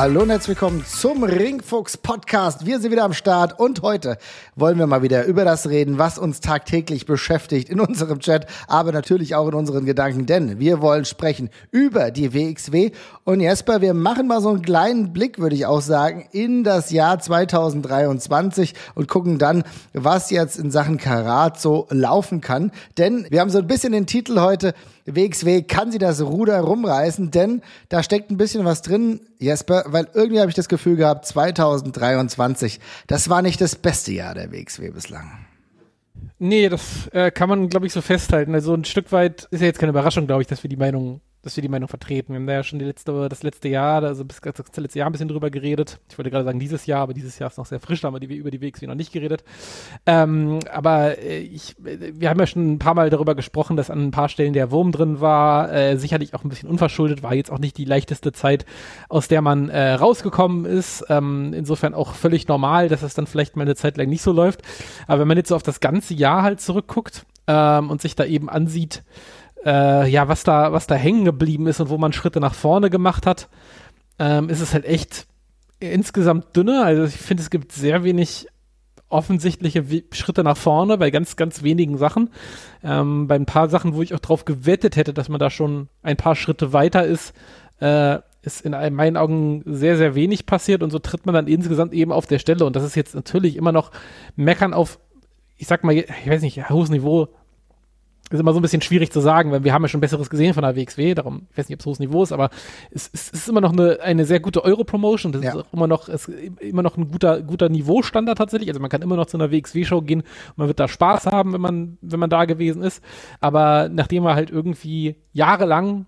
Hallo und herzlich willkommen zum Ringfuchs Podcast. Wir sind wieder am Start und heute wollen wir mal wieder über das reden, was uns tagtäglich beschäftigt in unserem Chat, aber natürlich auch in unseren Gedanken, denn wir wollen sprechen über die WXW und Jesper, wir machen mal so einen kleinen Blick, würde ich auch sagen, in das Jahr 2023 und gucken dann, was jetzt in Sachen Karat so laufen kann, denn wir haben so ein bisschen den Titel heute WXW, kann sie das Ruder rumreißen? Denn da steckt ein bisschen was drin, Jesper, weil irgendwie habe ich das Gefühl gehabt, 2023, das war nicht das beste Jahr der WXW bislang. Nee, das äh, kann man, glaube ich, so festhalten. Also ein Stück weit ist ja jetzt keine Überraschung, glaube ich, dass wir die Meinung dass wir die Meinung vertreten. Wir haben da ja schon letzte, das letzte Jahr, also bis das letzte Jahr ein bisschen drüber geredet. Ich wollte gerade sagen dieses Jahr, aber dieses Jahr ist noch sehr frisch, da haben wir über die WXW noch nicht geredet. Ähm, aber äh, ich, wir haben ja schon ein paar Mal darüber gesprochen, dass an ein paar Stellen der Wurm drin war, äh, sicherlich auch ein bisschen unverschuldet, war jetzt auch nicht die leichteste Zeit, aus der man äh, rausgekommen ist. Ähm, insofern auch völlig normal, dass es dann vielleicht mal eine Zeit lang nicht so läuft. Aber wenn man jetzt so auf das ganze Jahr halt zurückguckt ähm, und sich da eben ansieht, äh, ja, was da, was da hängen geblieben ist und wo man Schritte nach vorne gemacht hat, ähm, ist es halt echt insgesamt dünner. Also ich finde, es gibt sehr wenig offensichtliche Schritte nach vorne bei ganz, ganz wenigen Sachen. Ähm, bei ein paar Sachen, wo ich auch drauf gewettet hätte, dass man da schon ein paar Schritte weiter ist, äh, ist in meinen Augen sehr, sehr wenig passiert und so tritt man dann insgesamt eben auf der Stelle. Und das ist jetzt natürlich immer noch Meckern auf, ich sag mal, ich weiß nicht, hohes Niveau ist immer so ein bisschen schwierig zu sagen, weil wir haben ja schon Besseres gesehen von der WXW, darum, ich weiß nicht, ob es hohes Niveau ist, aber es, es, ist immer noch eine, eine sehr gute Euro-Promotion, das ja. ist auch immer noch, es, immer noch ein guter, guter Niveaustandard tatsächlich, also man kann immer noch zu einer WXW-Show gehen und man wird da Spaß haben, wenn man, wenn man da gewesen ist, aber nachdem wir halt irgendwie jahrelang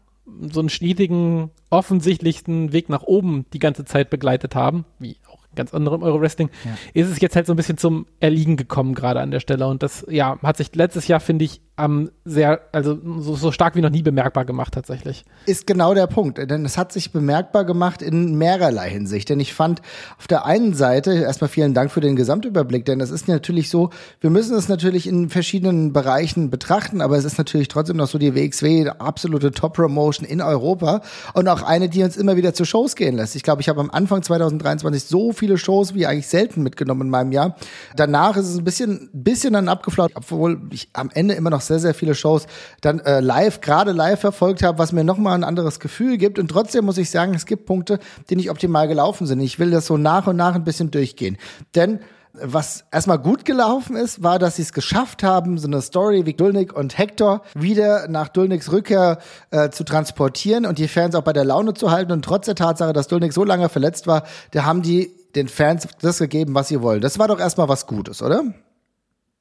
so einen stetigen, offensichtlichsten Weg nach oben die ganze Zeit begleitet haben, wie ganz anderem Euro-Wrestling, ja. ist es jetzt halt so ein bisschen zum Erliegen gekommen gerade an der Stelle. Und das, ja, hat sich letztes Jahr, finde ich, ähm, sehr, also so, so stark wie noch nie bemerkbar gemacht tatsächlich. Ist genau der Punkt, denn es hat sich bemerkbar gemacht in mehrerlei Hinsicht. Denn ich fand auf der einen Seite, erstmal vielen Dank für den Gesamtüberblick, denn es ist natürlich so, wir müssen es natürlich in verschiedenen Bereichen betrachten, aber es ist natürlich trotzdem noch so die WXW, absolute Top-Promotion in Europa und auch eine, die uns immer wieder zu Shows gehen lässt. Ich glaube, ich habe am Anfang 2023 so viele Shows wie eigentlich selten mitgenommen in meinem Jahr. Danach ist es ein bisschen, bisschen dann abgeflaut, obwohl ich am Ende immer noch sehr, sehr viele Shows dann äh, live, gerade live verfolgt habe, was mir nochmal ein anderes Gefühl gibt. Und trotzdem muss ich sagen, es gibt Punkte, die nicht optimal gelaufen sind. Ich will das so nach und nach ein bisschen durchgehen. Denn was erstmal gut gelaufen ist, war, dass sie es geschafft haben, so eine Story wie Dulnik und Hector wieder nach Dulniks Rückkehr äh, zu transportieren und die Fans auch bei der Laune zu halten. Und trotz der Tatsache, dass Dulnik so lange verletzt war, da haben die den Fans das gegeben, was sie wollen. Das war doch erstmal was Gutes, oder?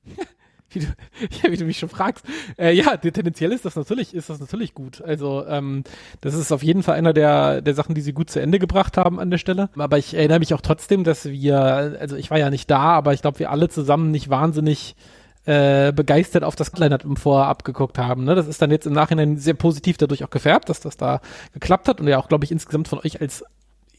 wie du, ja, wie du mich schon fragst. Äh, ja, tendenziell ist das natürlich, ist das natürlich gut. Also ähm, das ist auf jeden Fall einer der, der Sachen, die sie gut zu Ende gebracht haben an der Stelle. Aber ich erinnere mich auch trotzdem, dass wir, also ich war ja nicht da, aber ich glaube, wir alle zusammen nicht wahnsinnig äh, begeistert auf das Kleinert im Vorab geguckt haben. Ne? Das ist dann jetzt im Nachhinein sehr positiv dadurch auch gefärbt, dass das da geklappt hat und ja auch, glaube ich, insgesamt von euch als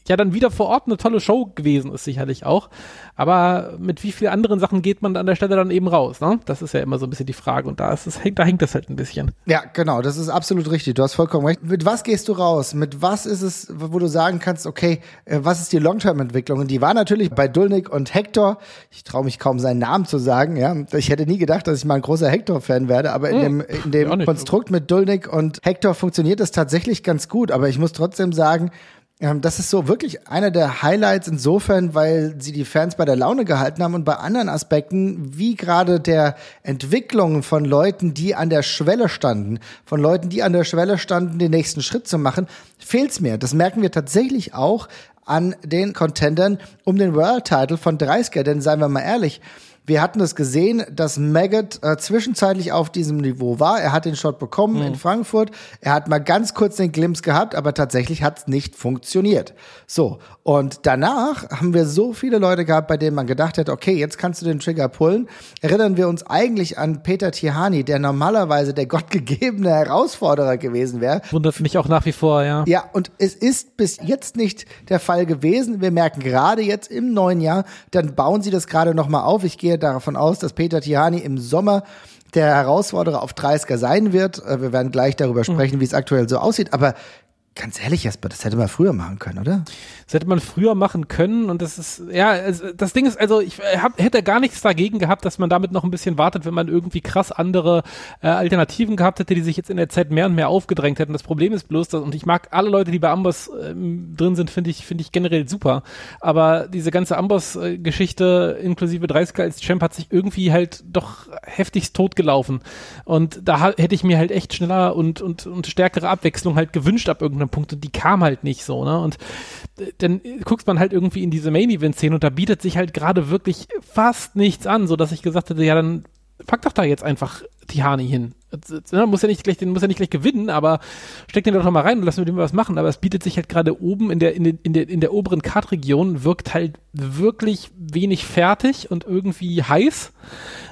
ja dann wieder vor Ort eine tolle Show gewesen ist, sicherlich auch. Aber mit wie vielen anderen Sachen geht man an der Stelle dann eben raus? Ne? Das ist ja immer so ein bisschen die Frage und da ist es, da hängt das halt ein bisschen. Ja, genau, das ist absolut richtig. Du hast vollkommen recht. Mit was gehst du raus? Mit was ist es, wo du sagen kannst, okay, äh, was ist die Long-Term-Entwicklung? Und die war natürlich bei Dulnik und Hector. Ich traue mich kaum seinen Namen zu sagen. Ja, ich hätte nie gedacht, dass ich mal ein großer Hector-Fan werde, aber in hm, dem, in dem Konstrukt mit Dulnik und Hector funktioniert das tatsächlich ganz gut. Aber ich muss trotzdem sagen, das ist so wirklich einer der Highlights insofern, weil sie die Fans bei der Laune gehalten haben und bei anderen Aspekten, wie gerade der Entwicklung von Leuten, die an der Schwelle standen, von Leuten, die an der Schwelle standen, den nächsten Schritt zu machen, fehlt's mir. Das merken wir tatsächlich auch an den Contendern um den World Title von 30er, denn seien wir mal ehrlich, wir hatten es gesehen, dass Maggot äh, zwischenzeitlich auf diesem Niveau war. Er hat den Shot bekommen mhm. in Frankfurt. Er hat mal ganz kurz den Glimpse gehabt, aber tatsächlich hat es nicht funktioniert. So, und danach haben wir so viele Leute gehabt, bei denen man gedacht hätte, okay, jetzt kannst du den Trigger pullen. Erinnern wir uns eigentlich an Peter Tihani, der normalerweise der gottgegebene Herausforderer gewesen wäre. Wundert mich auch nach wie vor, ja. Ja, und es ist bis jetzt nicht der Fall gewesen. Wir merken gerade jetzt im neuen Jahr, dann bauen sie das gerade nochmal auf. Ich gehe gehe davon aus, dass Peter Tihani im Sommer der Herausforderer auf 30er sein wird. Äh, wir werden gleich darüber sprechen, mhm. wie es aktuell so aussieht. Aber ganz ehrlich, Jesper, das hätte man früher machen können, oder? Das hätte man früher machen können und das ist, ja, das Ding ist, also ich hab, hätte gar nichts dagegen gehabt, dass man damit noch ein bisschen wartet, wenn man irgendwie krass andere äh, Alternativen gehabt hätte, die sich jetzt in der Zeit mehr und mehr aufgedrängt hätten. Das Problem ist bloß, dass, und ich mag alle Leute, die bei Amboss ähm, drin sind, finde ich, finde ich generell super. Aber diese ganze Amboss-Geschichte inklusive 30 als Champ hat sich irgendwie halt doch heftigst totgelaufen. Und da hätte ich mir halt echt schneller und, und, und stärkere Abwechslung halt gewünscht ab irgendeinem Punkt und die kam halt nicht so, ne? Und äh, dann guckt man halt irgendwie in diese Main-Event-Szene und da bietet sich halt gerade wirklich fast nichts an, so dass ich gesagt hätte, ja, dann pack doch da jetzt einfach Tihani hin. Ne, muss ja nicht gleich, den muss ja nicht gleich gewinnen, aber steck den doch mal rein und lass mit dem was machen. Aber es bietet sich halt gerade oben in der, in, der, in der, in der oberen Kartregion wirkt halt wirklich wenig fertig und irgendwie heiß.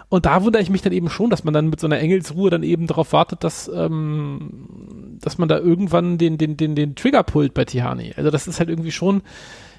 Und da wundere ich mich dann eben schon, dass man dann mit so einer Engelsruhe dann eben darauf wartet, dass, ähm, dass man da irgendwann den, den, den, den Trigger pullt bei Tihani. Also das ist halt irgendwie schon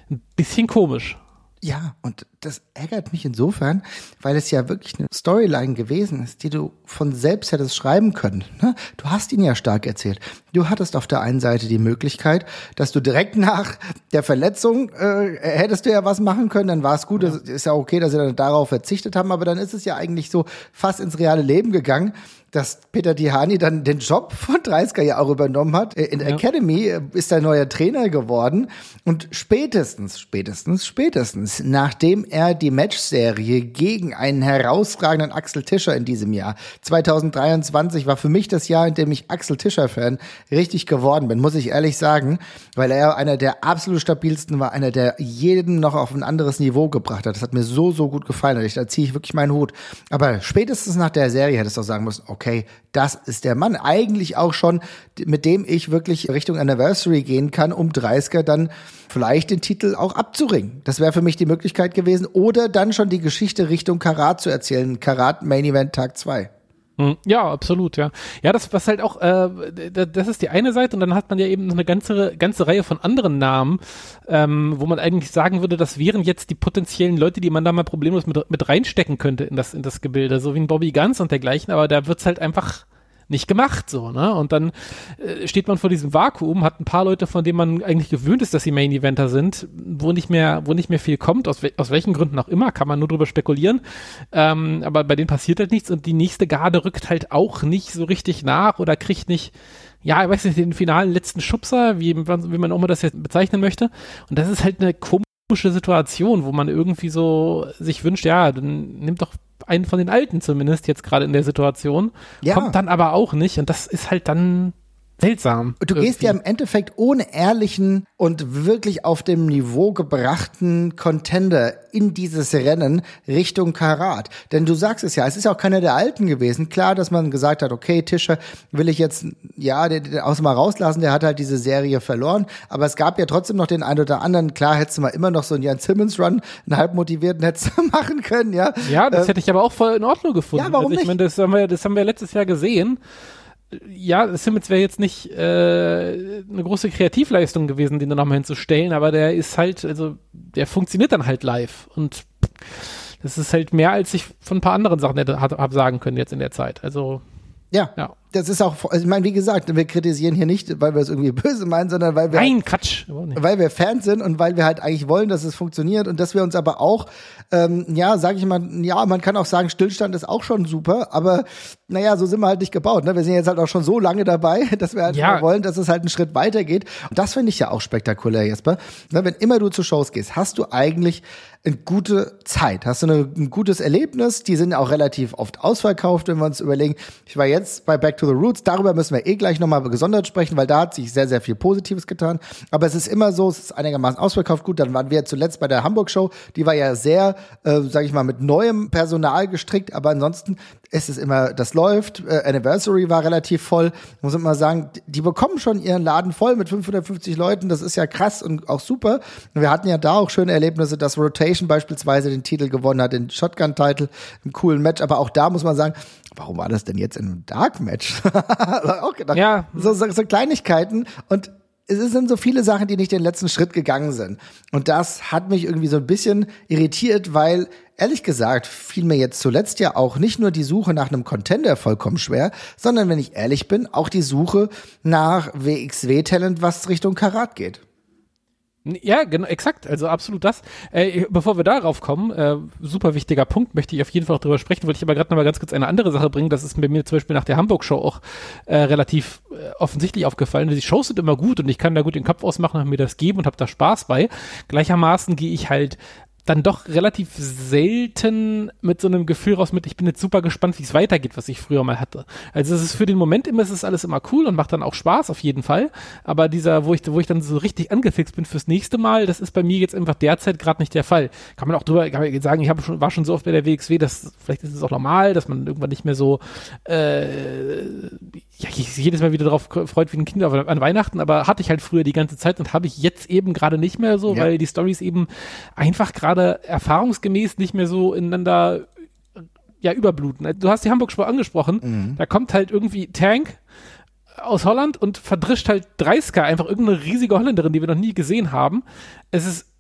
ein bisschen komisch. Ja, und das ärgert mich insofern, weil es ja wirklich eine Storyline gewesen ist, die du von selbst hättest schreiben können. Ne? Du hast ihn ja stark erzählt. Du hattest auf der einen Seite die Möglichkeit, dass du direkt nach der Verletzung äh, hättest du ja was machen können, dann war es gut. Ja. Ist ja okay, dass sie dann darauf verzichtet haben, aber dann ist es ja eigentlich so fast ins reale Leben gegangen dass Peter Tihani dann den Job von 30er ja auch übernommen hat. Äh, in der ja. Academy äh, ist er neuer Trainer geworden und spätestens, spätestens, spätestens, nachdem er die Matchserie gegen einen herausragenden Axel Tischer in diesem Jahr 2023 war für mich das Jahr, in dem ich Axel Tischer Fan richtig geworden bin, muss ich ehrlich sagen, weil er einer der absolut stabilsten war, einer der jeden noch auf ein anderes Niveau gebracht hat. Das hat mir so so gut gefallen. Da ziehe ich wirklich meinen Hut. Aber spätestens nach der Serie hättest du auch sagen müssen, okay, das ist der Mann. Eigentlich auch schon, mit dem ich wirklich Richtung Anniversary gehen kann, um 30er dann vielleicht den Titel auch abzuringen. Das wäre für mich die Möglichkeit gewesen. Oder dann schon die Geschichte Richtung Karat zu erzählen. Karat Main Event Tag 2. Hm, ja, absolut, ja. Ja, das was halt auch, äh, das ist die eine Seite und dann hat man ja eben eine ganze, ganze Reihe von anderen Namen, ähm, wo man eigentlich sagen würde, das wären jetzt die potenziellen Leute, die man da mal problemlos mit, mit reinstecken könnte in das, in das Gebilde, so wie ein Bobby Guns und dergleichen, aber da wird's halt einfach nicht gemacht, so, ne? Und dann äh, steht man vor diesem Vakuum, hat ein paar Leute, von denen man eigentlich gewöhnt ist, dass sie Main Eventer sind, wo nicht mehr, wo nicht mehr viel kommt, aus, we aus welchen Gründen auch immer, kann man nur drüber spekulieren. Ähm, aber bei denen passiert halt nichts und die nächste Garde rückt halt auch nicht so richtig nach oder kriegt nicht ja, ich weiß nicht, den finalen letzten Schubser, wie, wie man auch mal das jetzt bezeichnen möchte. Und das ist halt eine komische Situation, wo man irgendwie so sich wünscht, ja, dann nimmt doch einen von den Alten zumindest jetzt gerade in der Situation. Ja. Kommt dann aber auch nicht und das ist halt dann seltsam. Du irgendwie. gehst ja im Endeffekt ohne ehrlichen und wirklich auf dem Niveau gebrachten Contender in dieses Rennen Richtung Karat. Denn du sagst es ja, es ist ja auch keiner der Alten gewesen. Klar, dass man gesagt hat, okay, Tischer will ich jetzt, ja, den, den aus mal rauslassen, der hat halt diese Serie verloren. Aber es gab ja trotzdem noch den einen oder anderen. Klar, hättest du mal immer noch so einen Jan Simmons Run, einen halb motivierten hättest du machen können, ja. Ja, das äh, hätte ich aber auch voll in Ordnung gefunden. Ja, warum also ich meine, das haben wir, das haben wir letztes Jahr gesehen ja, Simmons wäre jetzt nicht äh, eine große Kreativleistung gewesen, den da nochmal hinzustellen, aber der ist halt, also der funktioniert dann halt live und das ist halt mehr, als ich von ein paar anderen Sachen hätte hab sagen können jetzt in der Zeit. Also ja. ja das ist auch, also ich meine, wie gesagt, wir kritisieren hier nicht, weil wir es irgendwie böse meinen, sondern weil wir, Nein, Quatsch. weil wir Fans sind und weil wir halt eigentlich wollen, dass es funktioniert und dass wir uns aber auch, ähm, ja, sage ich mal, ja, man kann auch sagen, Stillstand ist auch schon super, aber naja, so sind wir halt nicht gebaut. Ne? Wir sind jetzt halt auch schon so lange dabei, dass wir halt ja. wollen, dass es halt einen Schritt weitergeht. Und das finde ich ja auch spektakulär, Jesper. Ne, wenn immer du zu Shows gehst, hast du eigentlich eine gute Zeit, hast du eine, ein gutes Erlebnis. Die sind auch relativ oft ausverkauft, wenn wir uns überlegen. Ich war jetzt bei Back to the Roots. Darüber müssen wir eh gleich nochmal gesondert sprechen, weil da hat sich sehr, sehr viel Positives getan. Aber es ist immer so, es ist einigermaßen ausverkauft. Gut, dann waren wir zuletzt bei der Hamburg-Show. Die war ja sehr, äh, sage ich mal, mit neuem Personal gestrickt. Aber ansonsten ist es immer, das läuft. Äh, Anniversary war relativ voll. Muss man mal sagen, die bekommen schon ihren Laden voll mit 550 Leuten. Das ist ja krass und auch super. wir hatten ja da auch schöne Erlebnisse, dass Rotation beispielsweise den Titel gewonnen hat, den Shotgun-Titel, im coolen Match. Aber auch da muss man sagen, warum war das denn jetzt in einem Dark-Match? auch gedacht, ja. So, so, so Kleinigkeiten. Und es sind so viele Sachen, die nicht den letzten Schritt gegangen sind. Und das hat mich irgendwie so ein bisschen irritiert, weil ehrlich gesagt fiel mir jetzt zuletzt ja auch nicht nur die Suche nach einem Contender vollkommen schwer, sondern wenn ich ehrlich bin, auch die Suche nach WXW-Talent, was Richtung Karat geht. Ja, genau, exakt, also absolut das. Äh, bevor wir darauf kommen, äh, super wichtiger Punkt, möchte ich auf jeden Fall auch drüber sprechen, wollte ich aber gerade noch mal ganz kurz eine andere Sache bringen, das ist bei mir zum Beispiel nach der Hamburg-Show auch äh, relativ äh, offensichtlich aufgefallen. Die Shows sind immer gut und ich kann da gut den Kopf ausmachen und mir das geben und habe da Spaß bei. Gleichermaßen gehe ich halt dann doch relativ selten mit so einem Gefühl raus mit, ich bin jetzt super gespannt, wie es weitergeht, was ich früher mal hatte. Also es ist für den Moment immer, es ist alles immer cool und macht dann auch Spaß auf jeden Fall. Aber dieser, wo ich, wo ich dann so richtig angefixt bin fürs nächste Mal, das ist bei mir jetzt einfach derzeit gerade nicht der Fall. Kann man auch drüber man sagen, ich schon, war schon so oft bei der WXW, dass vielleicht ist es auch normal, dass man irgendwann nicht mehr so äh, ja, ich jedes Mal wieder darauf freut wie ein Kind an Weihnachten, aber hatte ich halt früher die ganze Zeit und habe ich jetzt eben gerade nicht mehr so, ja. weil die Stories eben einfach gerade erfahrungsgemäß nicht mehr so ineinander ja überbluten. Du hast die Hamburg-Spur angesprochen, mhm. da kommt halt irgendwie Tank aus Holland und verdrischt halt 30 einfach irgendeine riesige Holländerin, die wir noch nie gesehen haben. Es ist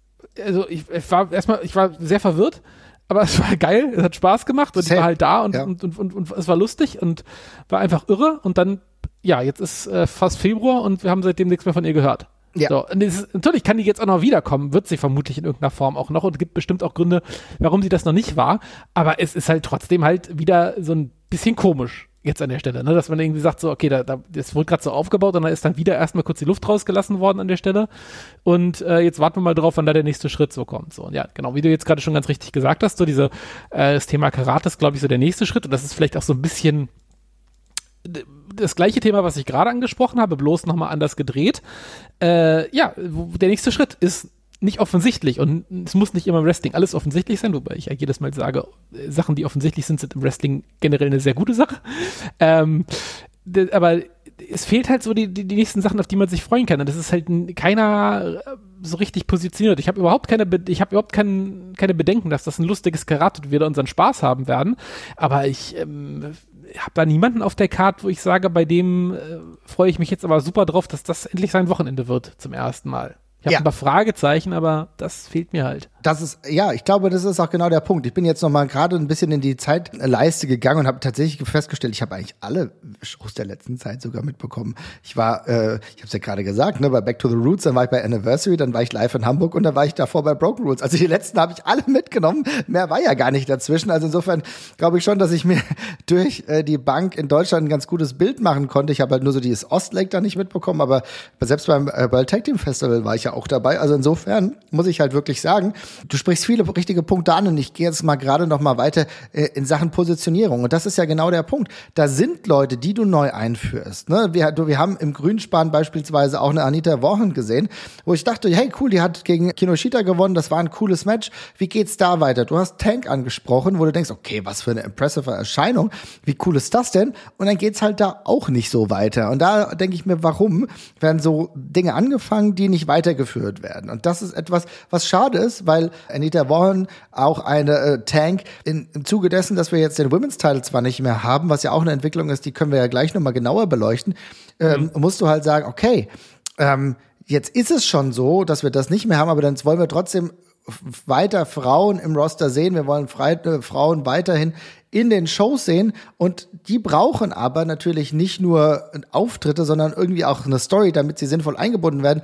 also ich, ich war erstmal ich war sehr verwirrt aber es war geil, es hat Spaß gemacht und Same. ich war halt da und, ja. und, und, und, und, es war lustig und war einfach irre und dann, ja, jetzt ist äh, fast Februar und wir haben seitdem nichts mehr von ihr gehört. Ja. So, und ist, natürlich kann die jetzt auch noch wiederkommen, wird sie vermutlich in irgendeiner Form auch noch und gibt bestimmt auch Gründe, warum sie das noch nicht war, aber es ist halt trotzdem halt wieder so ein bisschen komisch jetzt an der Stelle, ne? dass man irgendwie sagt, so, okay, da, da das wurde gerade so aufgebaut und dann ist dann wieder erstmal kurz die Luft rausgelassen worden an der Stelle. Und äh, jetzt warten wir mal drauf, wann da der nächste Schritt so kommt. So, und ja, genau, wie du jetzt gerade schon ganz richtig gesagt hast, so diese, äh, das Thema Karate ist, glaube ich, so der nächste Schritt und das ist vielleicht auch so ein bisschen das gleiche Thema, was ich gerade angesprochen habe, bloß nochmal anders gedreht. Äh, ja, der nächste Schritt ist nicht offensichtlich und es muss nicht immer im Wrestling alles offensichtlich sein, wobei ich ja jedes Mal sage, äh, Sachen, die offensichtlich sind, sind im Wrestling generell eine sehr gute Sache. Ähm, aber es fehlt halt so die, die, die nächsten Sachen, auf die man sich freuen kann. Und das ist halt keiner äh, so richtig positioniert. Ich habe überhaupt keine, ich habe überhaupt kein, keine Bedenken, dass das ein lustiges Karate und wir da unseren Spaß haben werden. Aber ich ähm, habe da niemanden auf der Karte, wo ich sage, bei dem äh, freue ich mich jetzt aber super drauf, dass das endlich sein Wochenende wird zum ersten Mal. Ich habe ja. ein paar Fragezeichen, aber das fehlt mir halt. Das ist, ja, ich glaube, das ist auch genau der Punkt. Ich bin jetzt noch mal gerade ein bisschen in die Zeitleiste gegangen und habe tatsächlich festgestellt, ich habe eigentlich alle Shows der letzten Zeit sogar mitbekommen. Ich war, äh, ich habe es ja gerade gesagt, ne, bei Back to the Roots, dann war ich bei Anniversary, dann war ich live in Hamburg und dann war ich davor bei Broken Rules. Also die letzten habe ich alle mitgenommen. Mehr war ja gar nicht dazwischen. Also insofern glaube ich schon, dass ich mir durch äh, die Bank in Deutschland ein ganz gutes Bild machen konnte. Ich habe halt nur so dieses Ostlake da nicht mitbekommen, aber selbst beim äh, World Tag Team Festival war ich ja auch dabei. Also insofern muss ich halt wirklich sagen, du sprichst viele richtige Punkte an und ich gehe jetzt mal gerade noch mal weiter äh, in Sachen Positionierung. Und das ist ja genau der Punkt. Da sind Leute, die du neu einführst. Ne? Wir, wir haben im Grünspan beispielsweise auch eine Anita Wochen gesehen, wo ich dachte, hey cool, die hat gegen Kinoshita gewonnen, das war ein cooles Match. Wie geht's da weiter? Du hast Tank angesprochen, wo du denkst, okay, was für eine impressive Erscheinung. Wie cool ist das denn? Und dann geht's halt da auch nicht so weiter. Und da denke ich mir, warum werden so Dinge angefangen, die nicht weitergeführt geführt werden. Und das ist etwas, was schade ist, weil Anita Warren auch eine äh, Tank in, im Zuge dessen, dass wir jetzt den Women's Title zwar nicht mehr haben, was ja auch eine Entwicklung ist, die können wir ja gleich nochmal genauer beleuchten, ähm, mhm. musst du halt sagen, okay, ähm, jetzt ist es schon so, dass wir das nicht mehr haben, aber dann wollen wir trotzdem weiter Frauen im Roster sehen. Wir wollen Fre äh, Frauen weiterhin in den Shows sehen und die brauchen aber natürlich nicht nur Auftritte, sondern irgendwie auch eine Story, damit sie sinnvoll eingebunden werden.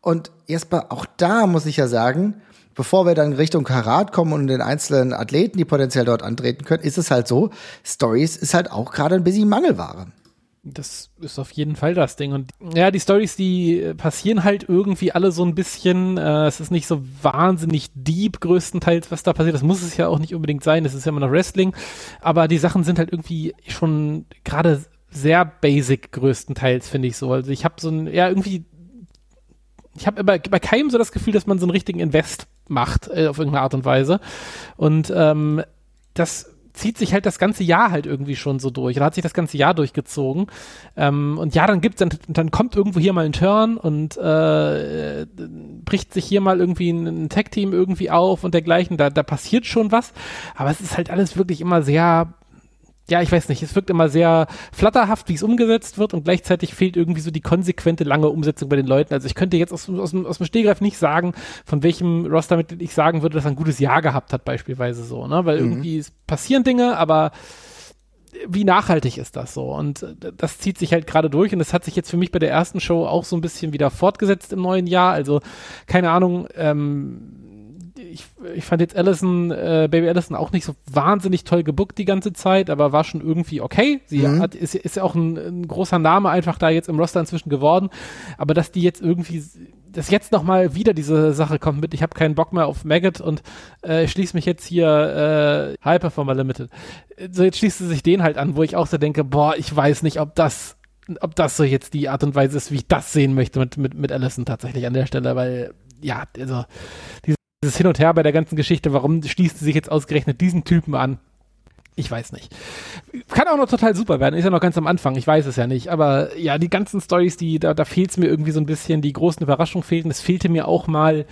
Und Jesper, auch da muss ich ja sagen, bevor wir dann Richtung Karat kommen und den einzelnen Athleten, die potenziell dort antreten können, ist es halt so, Stories ist halt auch gerade ein bisschen Mangelware. Das ist auf jeden Fall das Ding. Und ja, die Stories, die passieren halt irgendwie alle so ein bisschen. Äh, es ist nicht so wahnsinnig deep, größtenteils, was da passiert. Das muss es ja auch nicht unbedingt sein. Das ist ja immer noch Wrestling. Aber die Sachen sind halt irgendwie schon gerade sehr basic, größtenteils, finde ich so. Also ich habe so ein, ja, irgendwie ich habe bei keinem so das Gefühl, dass man so einen richtigen Invest macht äh, auf irgendeine Art und Weise. Und ähm, das zieht sich halt das ganze Jahr halt irgendwie schon so durch. Oder hat sich das ganze Jahr durchgezogen. Ähm, und ja, dann gibt's dann, dann kommt irgendwo hier mal ein Turn und äh, bricht sich hier mal irgendwie ein, ein Tag-Team irgendwie auf und dergleichen. Da, da passiert schon was. Aber es ist halt alles wirklich immer sehr ja, ich weiß nicht, es wirkt immer sehr flatterhaft, wie es umgesetzt wird und gleichzeitig fehlt irgendwie so die konsequente lange Umsetzung bei den Leuten. Also ich könnte jetzt aus, aus, aus dem Stehgreif nicht sagen, von welchem Rostermitglied ich sagen würde, dass er ein gutes Jahr gehabt hat, beispielsweise so, ne? Weil mhm. irgendwie passieren Dinge, aber wie nachhaltig ist das so? Und das zieht sich halt gerade durch und das hat sich jetzt für mich bei der ersten Show auch so ein bisschen wieder fortgesetzt im neuen Jahr. Also keine Ahnung, ähm, ich, ich fand jetzt Allison, äh, Baby Allison auch nicht so wahnsinnig toll gebuckt die ganze Zeit, aber war schon irgendwie okay. Sie mhm. hat, ist, ist ja auch ein, ein, großer Name einfach da jetzt im Roster inzwischen geworden. Aber dass die jetzt irgendwie, dass jetzt nochmal wieder diese Sache kommt mit, ich habe keinen Bock mehr auf Maggot und äh, schließe mich jetzt hier äh, High Performer Limited. So jetzt schließt sie sich den halt an, wo ich auch so denke, boah, ich weiß nicht, ob das ob das so jetzt die Art und Weise ist, wie ich das sehen möchte mit, mit, mit Allison tatsächlich an der Stelle, weil ja, also diese dieses Hin und Her bei der ganzen Geschichte, warum schließt sie sich jetzt ausgerechnet diesen Typen an? Ich weiß nicht. Kann auch noch total super werden. Ist ja noch ganz am Anfang. Ich weiß es ja nicht. Aber ja, die ganzen Stories, die, da, da fehlt es mir irgendwie so ein bisschen. Die großen Überraschungen fehlten. Es fehlte mir auch mal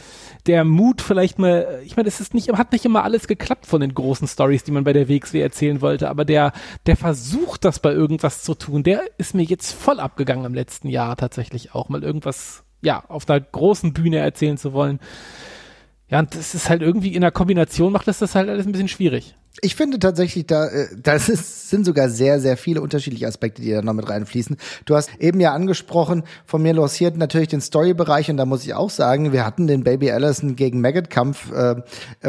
der Mut, vielleicht mal, ich meine, es ist nicht, hat nicht immer alles geklappt von den großen Stories, die man bei der WXW erzählen wollte. Aber der, der Versuch, das bei irgendwas zu tun, der ist mir jetzt voll abgegangen im letzten Jahr tatsächlich auch mal irgendwas, ja, auf einer großen Bühne erzählen zu wollen. Ja, und das ist halt irgendwie in der Kombination macht das das halt alles ein bisschen schwierig. Ich finde tatsächlich, da äh, das ist, sind sogar sehr, sehr viele unterschiedliche Aspekte, die da noch mit reinfließen. Du hast eben ja angesprochen, von mir losiert natürlich den Story-Bereich und da muss ich auch sagen, wir hatten den Baby Allison gegen Maggot-Kampf äh,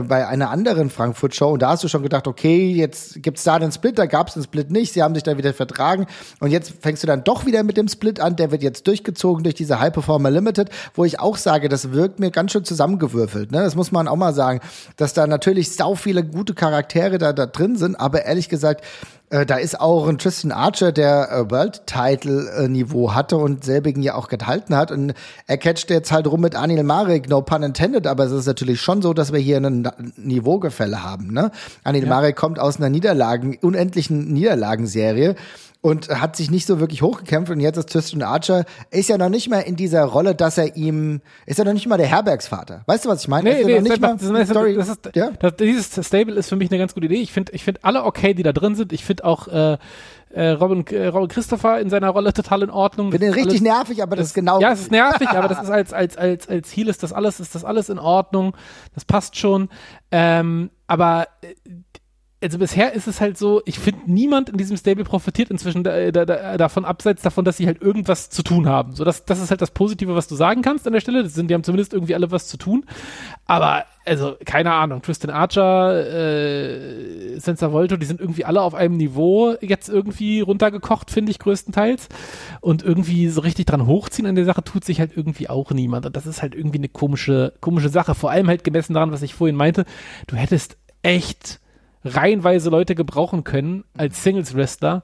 bei einer anderen Frankfurt-Show und da hast du schon gedacht, okay, jetzt gibt's da den Split, da gab's den Split nicht, sie haben sich da wieder vertragen und jetzt fängst du dann doch wieder mit dem Split an, der wird jetzt durchgezogen durch diese High Performer Limited, wo ich auch sage, das wirkt mir ganz schön zusammengewürfelt. Ne? Das muss man auch mal sagen, dass da natürlich sau viele gute Charaktere Charaktere da, da drin sind, aber ehrlich gesagt, äh, da ist auch ein Tristan Archer, der äh, World-Title-Niveau hatte und selbigen ja auch gehalten hat. Und er catcht jetzt halt rum mit Anil Marek, no pun intended, aber es ist natürlich schon so, dass wir hier ein Niveaugefälle haben. Ne? Anil ja. Marek kommt aus einer Niederlagen, unendlichen Niederlagenserie und hat sich nicht so wirklich hochgekämpft und jetzt ist Tristan Archer ist ja noch nicht mal in dieser Rolle, dass er ihm ist ja noch nicht mal der Herbergsvater. Weißt du, was ich meine? Nee, nee, nicht mal, das, das, Story, das ist, ja? das, dieses Stable ist für mich eine ganz gute Idee. Ich finde ich finde alle okay, die da drin sind. Ich finde auch äh, äh, Robin, äh, Robin Christopher in seiner Rolle total in Ordnung. Bin richtig alles, nervig, aber das, das, ist genau. Ja, es ist nervig, aber das ist als, als, als, als Heal ist das alles, ist das alles in Ordnung. Das passt schon. Ähm, aber äh, also bisher ist es halt so, ich finde, niemand in diesem Stable profitiert inzwischen da, da, da, davon, abseits davon, dass sie halt irgendwas zu tun haben. So, das, das ist halt das Positive, was du sagen kannst an der Stelle. Das sind, die haben zumindest irgendwie alle was zu tun. Aber, also, keine Ahnung, Tristan Archer, äh, Senza Volto, die sind irgendwie alle auf einem Niveau jetzt irgendwie runtergekocht, finde ich, größtenteils. Und irgendwie so richtig dran hochziehen an der Sache tut sich halt irgendwie auch niemand. Und das ist halt irgendwie eine komische, komische Sache. Vor allem halt gemessen daran, was ich vorhin meinte. Du hättest echt reihenweise Leute gebrauchen können als Singles-Wrestler,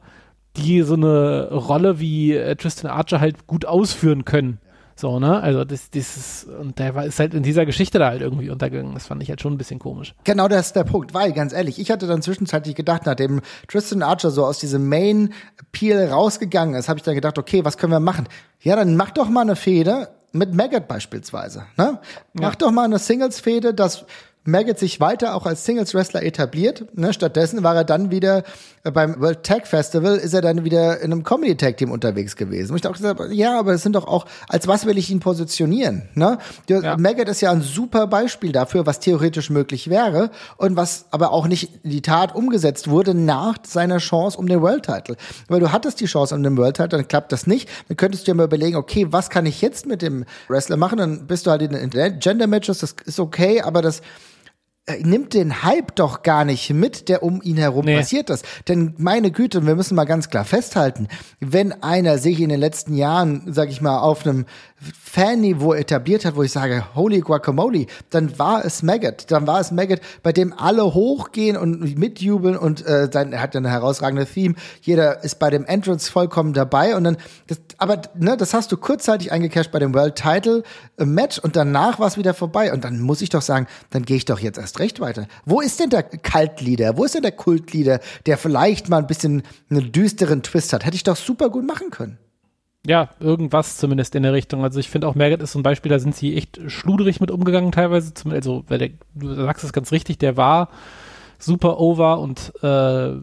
die so eine Rolle wie äh, Tristan Archer halt gut ausführen können. So, ne? Also das, das ist, und der war, ist halt in dieser Geschichte da halt irgendwie untergegangen. Das fand ich halt schon ein bisschen komisch. Genau, das ist der Punkt, weil, ganz ehrlich, ich hatte dann zwischenzeitlich gedacht, nachdem Tristan Archer so aus diesem Main-Peel rausgegangen ist, habe ich dann gedacht, okay, was können wir machen? Ja, dann mach doch mal eine Fehde mit Maggot beispielsweise. Ne? Mach ja. doch mal eine Singles-Fehde, dass Maggot sich weiter auch als Singles-Wrestler etabliert. Ne? Stattdessen war er dann wieder äh, beim World Tag Festival, ist er dann wieder in einem Comedy-Tag-Team unterwegs gewesen. Und ich dachte, ja, aber es sind doch auch, als was will ich ihn positionieren? Ne? Ja. Maggot ist ja ein super Beispiel dafür, was theoretisch möglich wäre und was aber auch nicht in die Tat umgesetzt wurde nach seiner Chance um den World-Title. Weil du hattest die Chance um den World-Title, dann klappt das nicht. Dann könntest du dir mal überlegen, okay, was kann ich jetzt mit dem Wrestler machen? Dann bist du halt in den Gender-Matches, das ist okay, aber das nimmt den Hype doch gar nicht mit, der um ihn herum nee. passiert ist. Denn meine Güte, wir müssen mal ganz klar festhalten, wenn einer sich in den letzten Jahren, sag ich mal, auf einem Fanniveau etabliert hat, wo ich sage, holy guacamole, dann war es Maggot. Dann war es Maggot, bei dem alle hochgehen und mitjubeln und äh, sein, er hat ja eine herausragende Theme. Jeder ist bei dem Entrance vollkommen dabei und dann, das, aber ne, das hast du kurzzeitig eingecasht bei dem World Title äh, Match und danach war es wieder vorbei. Und dann muss ich doch sagen, dann gehe ich doch jetzt erst erst recht weiter. Wo ist denn der Kaltlieder? Wo ist denn der Kultlieder, der vielleicht mal ein bisschen einen düsteren Twist hat? Hätte ich doch super gut machen können. Ja, irgendwas zumindest in der Richtung. Also ich finde auch Maggot ist so ein Beispiel, da sind sie echt schluderig mit umgegangen teilweise. Also, weil der, du sagst es ganz richtig, der war super over und äh,